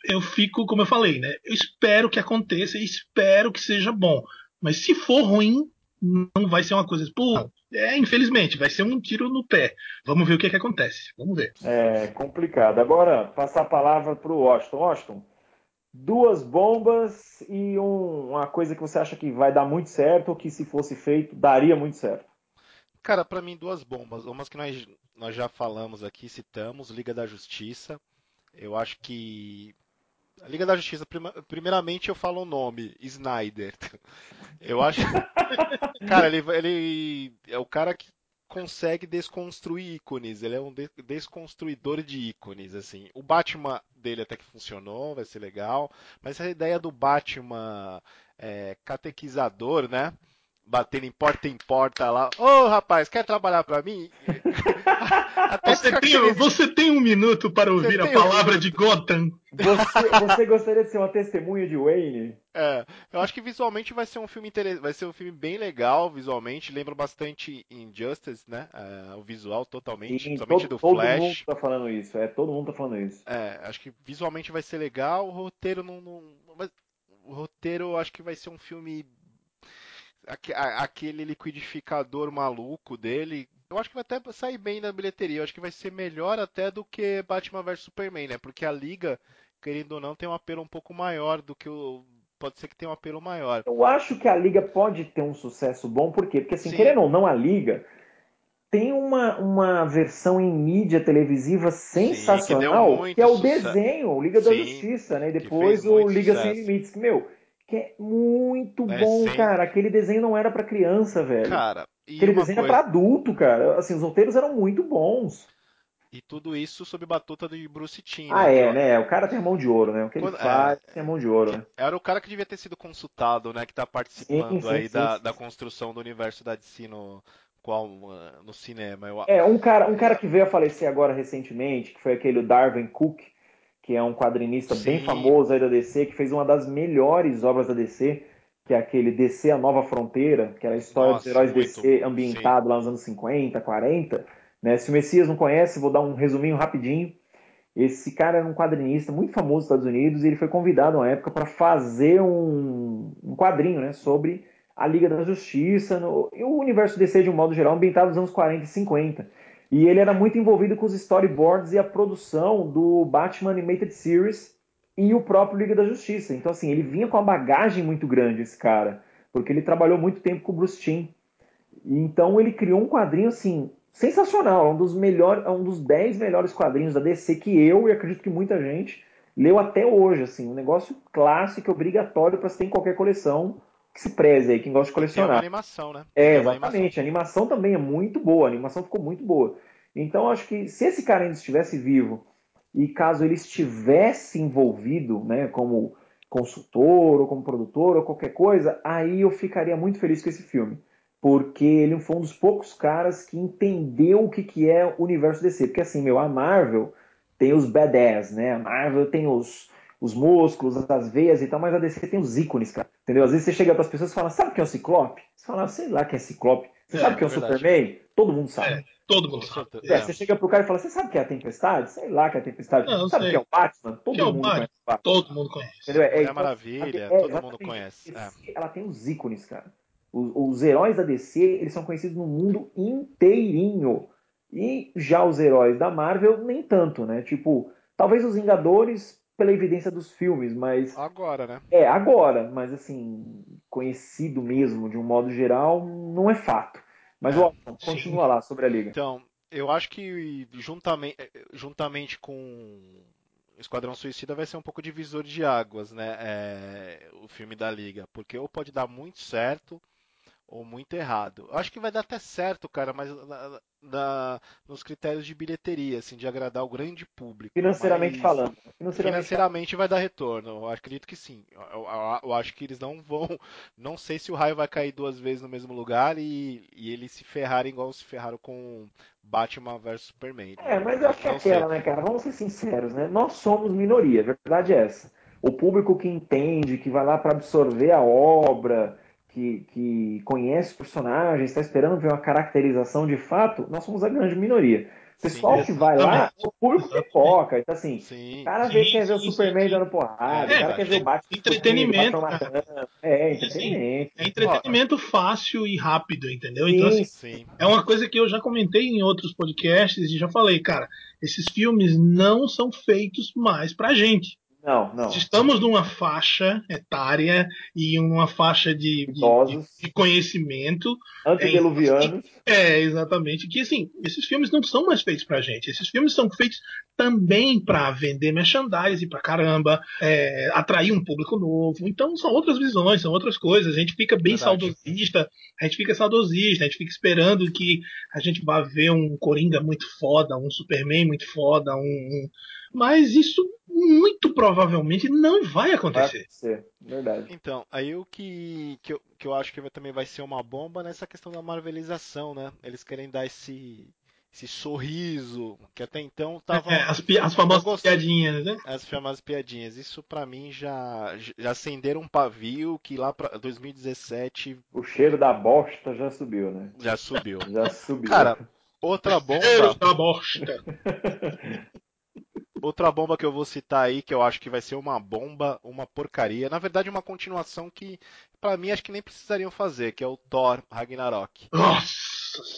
eu fico, como eu falei, né? Eu espero que aconteça e espero que seja bom. Mas se for ruim, não vai ser uma coisa, pô, é, infelizmente, vai ser um tiro no pé. Vamos ver o que, que acontece. Vamos ver. É complicado. Agora, passar a palavra para o Washington. Washington, duas bombas e um, uma coisa que você acha que vai dar muito certo ou que se fosse feito daria muito certo. Cara, para mim duas bombas. Umas que nós, nós já falamos aqui, citamos, Liga da Justiça. Eu acho que a Liga da Justiça, primeiramente eu falo o nome, Snyder. [LAUGHS] Eu acho. cara, ele, ele é o cara que consegue desconstruir ícones. Ele é um desconstruidor de ícones, assim. O Batman dele até que funcionou, vai ser legal. Mas a ideia do Batman é, catequizador, né? Batendo em porta em porta lá. Ô oh, rapaz, quer trabalhar para mim? [LAUGHS] você, tem, você tem um minuto para ouvir a palavra um de Gotham. Você, você, gostaria de ser uma testemunha de Wayne? É, eu acho que visualmente vai ser um filme interessante, vai ser um filme bem legal visualmente, lembra bastante Injustice, né? É, o visual totalmente, Sim, todo, do Flash. Todo mundo tá falando isso, é, todo mundo tá falando isso. É, acho que visualmente vai ser legal, o roteiro não, não o roteiro acho que vai ser um filme aquele liquidificador maluco dele, eu acho que vai até sair bem na bilheteria. Eu acho que vai ser melhor até do que Batman vs Superman, né? Porque a Liga, querendo ou não, tem um apelo um pouco maior do que o. Pode ser que tenha um apelo maior. Eu acho que a Liga pode ter um sucesso bom, por quê? Porque, assim, Sim. querendo ou não, a Liga tem uma, uma versão em mídia televisiva sensacional, Sim, que, que, é o desenho, o Liga Sim, da Justiça, né? E depois o Liga sucesso. Sem Limites. Meu, que é muito é bom, cara. Aquele desenho não era para criança, velho. Cara, aquele desenho coisa... era pra adulto, cara. Assim, os roteiros eram muito bons. E tudo isso sob batuta de Bruce Timm. Ah, né? é, né? O cara tem mão de ouro, né? O que ele Quando... faz é... tem mão de ouro, né? Era o cara que devia ter sido consultado, né? Que tá participando sim, sim, aí sim, da, da construção do universo da DC no, qual, no cinema. Eu... É, um cara, um cara que veio a falecer agora recentemente, que foi aquele Darwin Cook, que é um quadrinista Sim. bem famoso aí da DC, que fez uma das melhores obras da DC, que é aquele DC A Nova Fronteira, que era a história Nossa, dos heróis muito. DC ambientado Sim. lá nos anos 50, 40. Né? Se o Messias não conhece, vou dar um resuminho rapidinho. Esse cara era um quadrinista muito famoso nos Estados Unidos e ele foi convidado uma época para fazer um, um, quadrinho né, sobre a Liga da Justiça no, e o universo DC de um modo geral, ambientado nos anos 40 e 50. E ele era muito envolvido com os storyboards e a produção do Batman Animated Series e o próprio Liga da Justiça. Então, assim, ele vinha com uma bagagem muito grande, esse cara, porque ele trabalhou muito tempo com o Bruce Timm. Então, ele criou um quadrinho, assim, sensacional. Um dos melhores, um dos 10 melhores quadrinhos da DC que eu e acredito que muita gente leu até hoje, assim, um negócio clássico, obrigatório para se ter em qualquer coleção que se preze aí, quem gosta de colecionar. Uma animação, né? É, exatamente. A animação também é muito boa, a animação ficou muito boa. Então, acho que se esse cara ainda estivesse vivo e caso ele estivesse envolvido, né, como consultor ou como produtor ou qualquer coisa, aí eu ficaria muito feliz com esse filme. Porque ele foi um dos poucos caras que entendeu o que, que é o universo DC. Porque assim, meu, a Marvel tem os badass, né? A Marvel tem os, os músculos, as veias e tal, mas a DC tem os ícones, cara. Entendeu? Às vezes você chega para as pessoas e fala, sabe quem é o Ciclope? Você fala, sei lá quem é Ciclope. Você é, sabe quem é o Superman? Todo mundo sabe. É, todo mundo sabe. É, você chega pro cara e fala, você sabe quem é a Tempestade? Sei lá quem é a Tempestade. Não, sabe quem é o Batman? Todo mundo é conhece. Batman. Todo mundo conhece. Entendeu? É, então, Maravilha, todo mundo conhece. Ela tem os ícones, cara. Os, os heróis da DC, eles são conhecidos no mundo inteirinho. E já os heróis da Marvel, nem tanto, né? Tipo, talvez os Vingadores pela evidência dos filmes, mas. Agora, né? É, agora, mas assim, conhecido mesmo, de um modo geral, não é fato. Mas, é, ó, continua lá sobre a liga. Então, eu acho que juntamente, juntamente com Esquadrão Suicida vai ser um pouco divisor de águas, né? É, o filme da Liga. Porque ou pode dar muito certo ou muito errado. Acho que vai dar até certo, cara, mas na, na, nos critérios de bilheteria, assim, de agradar o grande público. Financeiramente mas, falando. Financeiramente, financeiramente vai dar retorno. Eu acredito que sim. Eu, eu, eu, acho que eles não vão. Não sei se o raio vai cair duas vezes no mesmo lugar e, e eles se ferrarem igual se ferraram com Batman vs Superman. É, mas eu acho que é aquela, né, cara? Vamos ser sinceros, né? Nós somos minoria, a verdade é essa. O público que entende, que vai lá para absorver a obra que, que conhece os personagens, está esperando ver uma caracterização de fato, nós somos a grande minoria. pessoal Sim, que vai lá é o público pipoca. Então, assim, Sim. o cara vê, quer ver o Superman dando porrada, é, o cara quer ver o Batman. Entretenimento. É, entretenimento. É entretenimento fácil e rápido, entendeu? Então, assim, é uma coisa que eu já comentei em outros podcasts e já falei, cara, esses filmes não são feitos mais pra gente. Não, não. Estamos numa faixa etária e uma faixa de, de, de conhecimento. Antediluvianos. É, é, exatamente. Que assim, esses filmes não são mais feitos pra gente. Esses filmes são feitos também para vender merchandising pra caramba, é, atrair um público novo. Então são outras visões, são outras coisas. A gente fica bem Verdade. saudosista, a gente fica saudosista, a gente fica esperando que a gente vá ver um Coringa muito foda, um Superman muito foda, um, um mas isso muito provavelmente não vai acontecer. Vai acontecer. Verdade. Então, aí o que, que, eu, que eu acho que também vai ser uma bomba nessa questão da marvelização, né? Eles querem dar esse, esse sorriso, que até então tava. É, as, as famosas piadinhas, né? As famosas piadinhas. Isso para mim já, já acenderam um pavio que lá pra 2017. O cheiro da bosta já subiu, né? Já subiu. já subiu. Cara, outra [LAUGHS] bomba. Cheiro da bosta. [LAUGHS] Outra bomba que eu vou citar aí, que eu acho que vai ser uma bomba, uma porcaria. Na verdade, uma continuação que, para mim, acho que nem precisariam fazer, que é o Thor Ragnarok. Nossa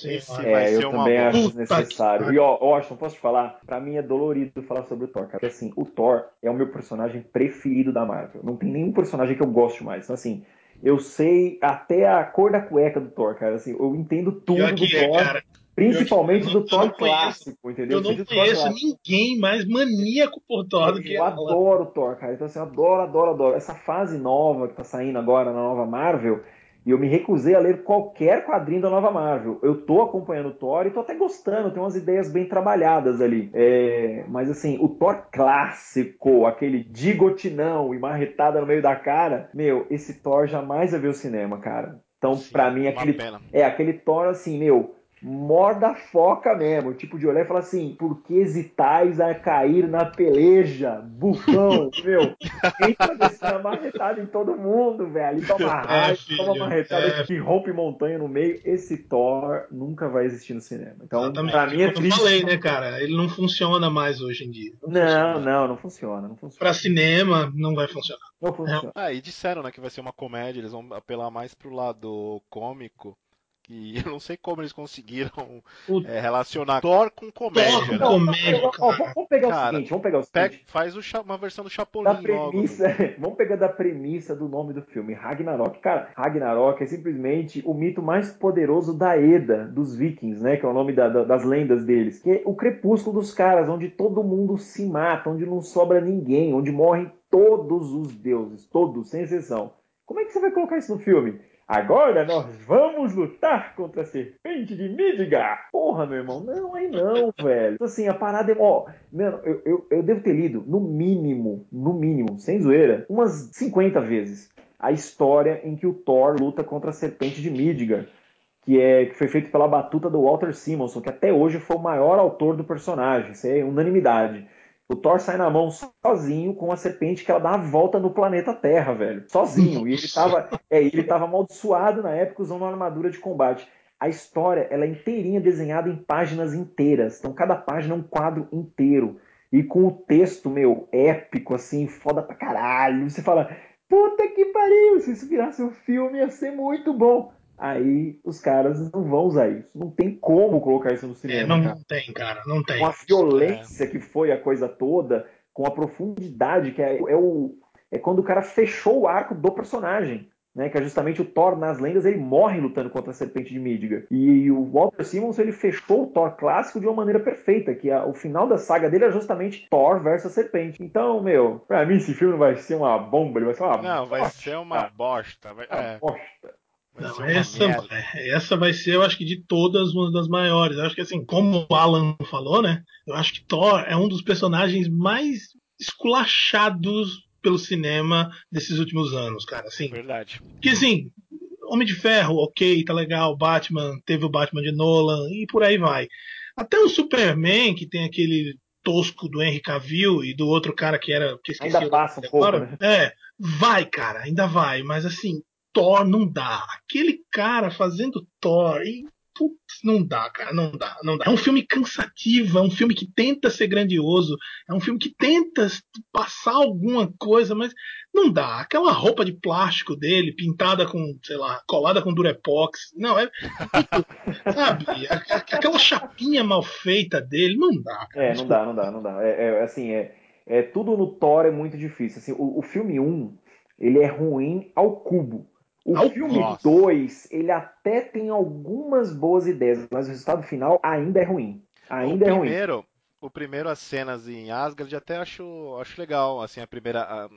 Esse é, eu também bomba. acho necessário. E ó, Austin, posso te falar? Pra mim é dolorido falar sobre o Thor, cara. Porque assim, o Thor é o meu personagem preferido da Marvel. Não tem nenhum personagem que eu goste mais. Então, assim, eu sei até a cor da cueca do Thor, cara. Assim, eu entendo tudo do é, Thor. Cara. Principalmente do Thor clássico, entendeu? Eu não conheço ninguém mais maníaco por Thor do que Eu adoro Thor, cara. Então, assim, eu adoro, adoro, adoro. Essa fase nova que tá saindo agora na nova Marvel, e eu me recusei a ler qualquer quadrinho da nova Marvel. Eu tô acompanhando o Thor e tô até gostando, tem umas ideias bem trabalhadas ali. É... Mas assim, o Thor clássico, aquele digotinão e marretada no meio da cara, meu, esse Thor jamais vai ver o cinema, cara. Então, para mim, aquele. É, aquele Thor assim, meu morda foca mesmo, tipo de olhar e falar assim, por que hesitais a cair na peleja, bufão, [LAUGHS] meu, entra descendo marretada em todo mundo, velho, e toma [LAUGHS] é, raiva, é, toma marretada é. que rompe montanha no meio, esse Thor nunca vai existir no cinema. Então, Exatamente. pra mim é Como triste. eu falei, né, cara, ele não funciona mais hoje em dia. Não, não, não, não funciona, não funciona. Pra cinema, não vai funcionar. Não funciona. Ah, e disseram, né, que vai ser uma comédia, eles vão apelar mais pro lado cômico, que [LAUGHS] eu não sei como eles conseguiram o... é, relacionar Thor com comédia. Thor com né? comédia. vamos pegar cara, o seguinte, vamos pegar o seguinte. faz o, uma versão do Chapolin da premissa, logo. [LAUGHS] Vamos pegar da premissa do nome do filme, Ragnarok. Cara, Ragnarok é simplesmente o mito mais poderoso da Eda, dos vikings, né? Que é o nome da, da, das lendas deles. Que é o crepúsculo dos caras, onde todo mundo se mata, onde não sobra ninguém, onde morrem todos os deuses, todos, sem exceção. Como é que você vai colocar isso no filme? Agora nós vamos lutar contra a serpente de Midgar. Porra, meu irmão, não, aí não, [LAUGHS] velho. Então, assim, a parada é. Ó, mano, eu, eu, eu devo ter lido, no mínimo, no mínimo, sem zoeira, umas 50 vezes a história em que o Thor luta contra a serpente de Midgar. Que, é, que foi feito pela batuta do Walter Simonson, que até hoje foi o maior autor do personagem. Isso é unanimidade. O Thor sai na mão sozinho com a serpente que ela dá a volta no planeta Terra, velho. Sozinho. E ele tava, é, ele tava amaldiçoado na época usando uma armadura de combate. A história ela é inteirinha desenhada em páginas inteiras. Então cada página é um quadro inteiro. E com o texto, meu, épico, assim, foda pra caralho. Você fala, puta que pariu, se isso virasse um filme ia ser muito bom aí os caras não vão usar isso. Não tem como colocar isso no cinema. É, não cara. tem, cara, não tem. Com a violência é. que foi a coisa toda, com a profundidade que é, é, o é quando o cara fechou o arco do personagem. Né, que é justamente o Thor nas lendas, ele morre lutando contra a serpente de Midgard. E o Walter Simmons ele fechou o Thor clássico de uma maneira perfeita, que a, o final da saga dele é justamente Thor versus a serpente. Então, meu, pra mim esse filme vai ser uma bomba, ele vai ser uma Não, vai ser uma bosta. Vai, é. bosta. Não, essa, essa vai ser, eu acho que de todas, uma das maiores. Eu acho que assim, como o Alan falou, né? Eu acho que Thor é um dos personagens mais esculachados pelo cinema desses últimos anos, cara. Assim, Verdade. Que assim, Homem de Ferro, ok, tá legal. Batman, teve o Batman de Nolan e por aí vai. Até o Superman, que tem aquele tosco do Henry Cavill e do outro cara que era. Que ainda passa um pouco, né? É, vai, cara, ainda vai. Mas assim, Thor não dá. Aquele cara fazendo Thor, e putz, não dá, cara, não dá, não dá. É um filme cansativo, é um filme que tenta ser grandioso, é um filme que tenta passar alguma coisa, mas não dá. Aquela roupa de plástico dele, pintada com, sei lá, colada com durepox, não, é. [LAUGHS] sabe? Aquela chapinha mal feita dele, não dá. Cara. É, não dá, não dá, não dá. É, é assim, é, é, tudo no Thor é muito difícil. Assim, o, o filme 1, ele é ruim ao cubo. O Ao filme 2, ele até tem algumas boas ideias, mas o resultado final ainda é ruim. Ainda o é primeiro, ruim. O primeiro, as cenas em Asgard, até acho, acho legal. Assim, a primeira, a,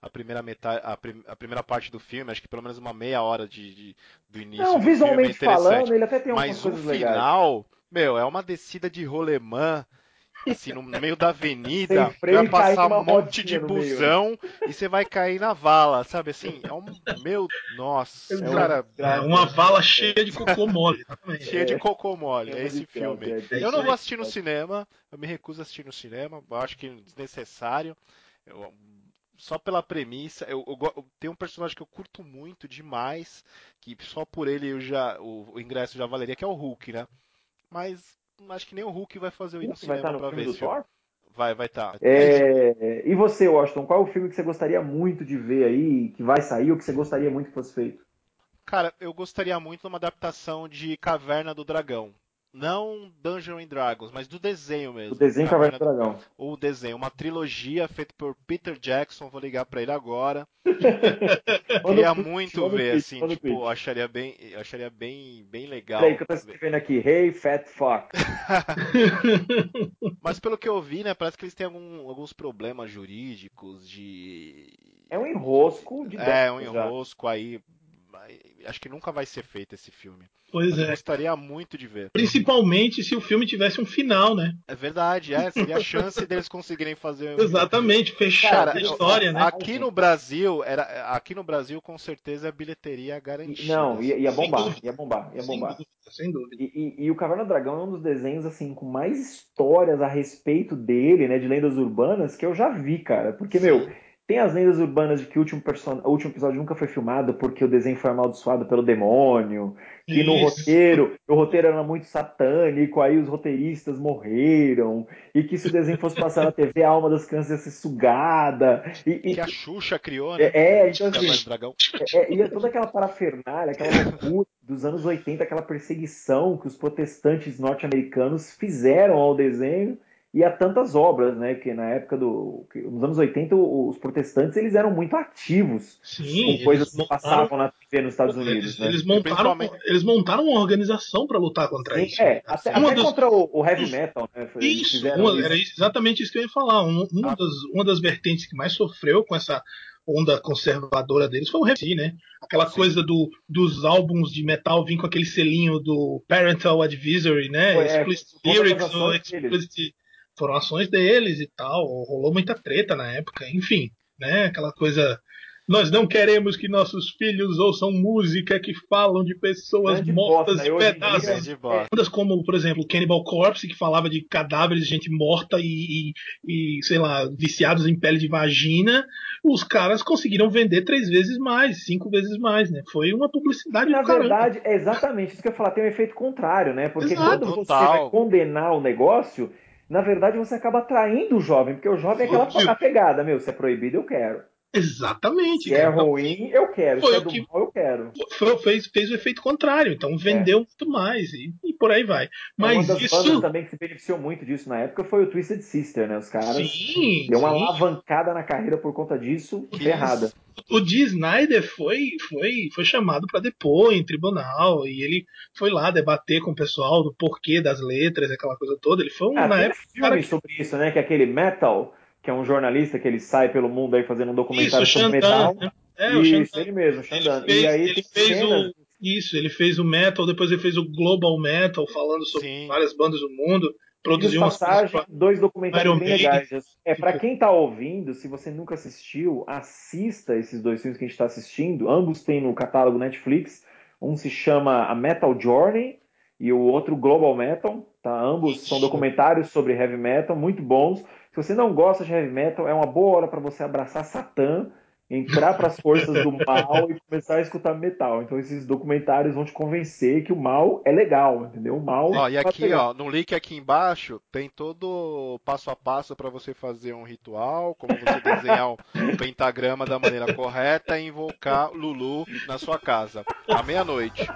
a primeira metade, a, prim, a, primeira parte do filme, acho que pelo menos uma meia hora de, de do início. Não, do visualmente filme é falando, ele até tem algumas mas coisas legais. Mas o final, meu, é uma descida de rolemã assim, no meio da avenida, vai passar um monte de busão e você vai cair na vala, sabe assim? É um. Meu. Nossa, é cara. É uma vala cheia de cocô mole. cheia de cocô mole, é, é esse filme. É, eu não vou assistir no cinema, eu me recuso a assistir no cinema, eu acho que é desnecessário. Eu, só pela premissa, eu, eu, eu, tenho um personagem que eu curto muito demais, que só por ele eu já o, o ingresso já valeria, que é o Hulk, né? Mas acho que nem o Hulk vai fazer o ir no cinema vai estar no pra ver esse Vai, vai estar. Tá. É... E você, Washington, qual é o filme que você gostaria muito de ver aí, que vai sair, ou que você gostaria muito que fosse feito? Cara, eu gostaria muito de uma adaptação de Caverna do Dragão. Não Dungeons and Dragons, mas do desenho mesmo. O desenho Caverna, do Dragão. O desenho, uma trilogia feita por Peter Jackson, vou ligar para ele agora. [LAUGHS] Queria muito ver, pitch, assim, tipo, pitch. acharia bem, acharia bem, bem legal. Peraí que eu tô escrevendo aqui, Hey Fat Fuck. [LAUGHS] mas pelo que eu vi, né, parece que eles têm algum, alguns problemas jurídicos de... É um enrosco de... É, um enrosco já. aí acho que nunca vai ser feito esse filme. Pois Mas é. Eu gostaria muito de ver. Principalmente se o filme tivesse um final, né? É verdade, é. Seria a chance deles conseguirem fazer. [LAUGHS] Exatamente, fechar Cara, a história, né? Aqui no Brasil, era, aqui no Brasil, com certeza, a bilheteria garantida. Não, ia, ia bombar, ia bombar, ia bombar. Sem dúvida. E, e, e, o Caverna do Dragão é um dos desenhos, assim, com mais histórias a respeito dele, né? De lendas urbanas, que eu já vi, cara. Porque, Sim. meu tem as lendas urbanas de que o último, person... o último episódio nunca foi filmado porque o desenho foi amaldiçoado pelo demônio. Que no roteiro, o roteiro era muito satânico, aí os roteiristas morreram. E que se o desenho fosse passar na TV, a alma das crianças ia ser sugada. E, e... Que a Xuxa criou, né? É, é então assim. É, é, e é toda aquela parafernália, aquela loucura dos anos 80, aquela perseguição que os protestantes norte-americanos fizeram ao desenho e a tantas obras, né? Que na época do. nos anos 80, os protestantes eles eram muito ativos Sim, com coisas que passavam na TV nos Estados Unidos. Eles, né? eles montaram, eles montaram uma organização para lutar contra Sim, isso. É, até, até dos... contra o, o, heavy metal, né? Foi, isso, uma, era exatamente isso que eu ia falar. Um, uma, ah. das, uma das vertentes que mais sofreu com essa onda conservadora deles foi o heavy, né? Aquela Sim. coisa do, dos álbuns de metal vir com aquele selinho do Parental Advisory, né? Foi, é, explicit lyrics ou explicit foram ações deles e tal. Rolou muita treta na época, enfim, né? Aquela coisa. Nós não queremos que nossos filhos ouçam música que falam de pessoas de mortas bosta, em pedaços. Bandas como, por exemplo, Cannibal Corpse, que falava de cadáveres de gente morta e, e, e, sei lá, viciados em pele de vagina. Os caras conseguiram vender três vezes mais, cinco vezes mais, né? Foi uma publicidade Na verdade, é exatamente isso que eu ia falar, tem um efeito contrário, né? Porque Exato, quando você total. vai condenar o negócio na verdade você acaba atraindo o jovem, porque o jovem é aquela pegada, meu, se é proibido, eu quero. Exatamente. Se é ruim, eu quero. Foi se é do que mal, eu quero. Foi, fez, fez o efeito contrário, então vendeu é. muito mais e, e, por aí vai. Mas uma das isso... bandas também que se beneficiou muito disso na época foi o Twisted Sister, né? Os caras sim, deu uma sim. alavancada na carreira por conta disso, errada. O Dee Snyder foi, foi, foi chamado para depor em tribunal e ele foi lá debater com o pessoal do porquê das letras, aquela coisa toda. Ele foi um, ah, na época. Filme que... sobre isso, né? Que é aquele Metal que é um jornalista que ele sai pelo mundo aí fazendo um documentário isso, sobre metal. Né? É, isso, ele mesmo, Xandan. Ele fez, e aí ele fez cenas... o, isso, ele fez o metal, depois ele fez o global metal, falando sobre Sim. várias bandas do mundo. Produziu umas passagem, dois documentários bem legais. É para quem tá ouvindo, se você nunca assistiu, assista esses dois filmes que a gente está assistindo. Ambos têm no catálogo Netflix. Um se chama A Metal Journey e o outro Global Metal. Tá? Ambos são documentários sobre heavy metal, muito bons. Se você não gosta de heavy metal, é uma boa hora para você abraçar Satã entrar para as forças do mal e começar a escutar metal. Então esses documentários vão te convencer que o mal é legal, entendeu? O mal. Ó, e aqui, ó, no link aqui embaixo tem todo passo a passo para você fazer um ritual, como você desenhar um [LAUGHS] pentagrama da maneira correta e invocar Lulu na sua casa à meia-noite.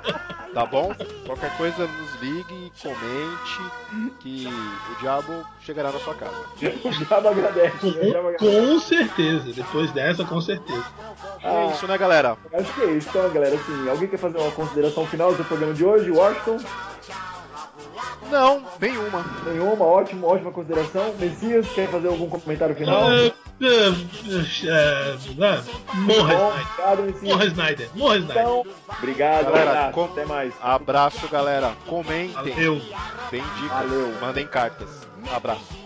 Tá bom? Qualquer coisa nos ligue, comente que o diabo chegará na sua casa. [LAUGHS] o diabo agradece. Com, o diabo agradece. com certeza. Depois dessa, com certeza. É isso, né, galera? Acho que é isso, então, galera. Assim, alguém quer fazer uma consideração final do programa de hoje? Washington? Não, nenhuma. Nenhuma, ótimo, ótima consideração. Messias, quer fazer algum comentário final? É, Morra Snyder. Morra Snyder. Morra Snyder. Então, obrigado, Galera, galera. com- Até mais. Abraço, galera. Comentem. Valeu. Deem dicas. Valeu. Mandem cartas. Abraço.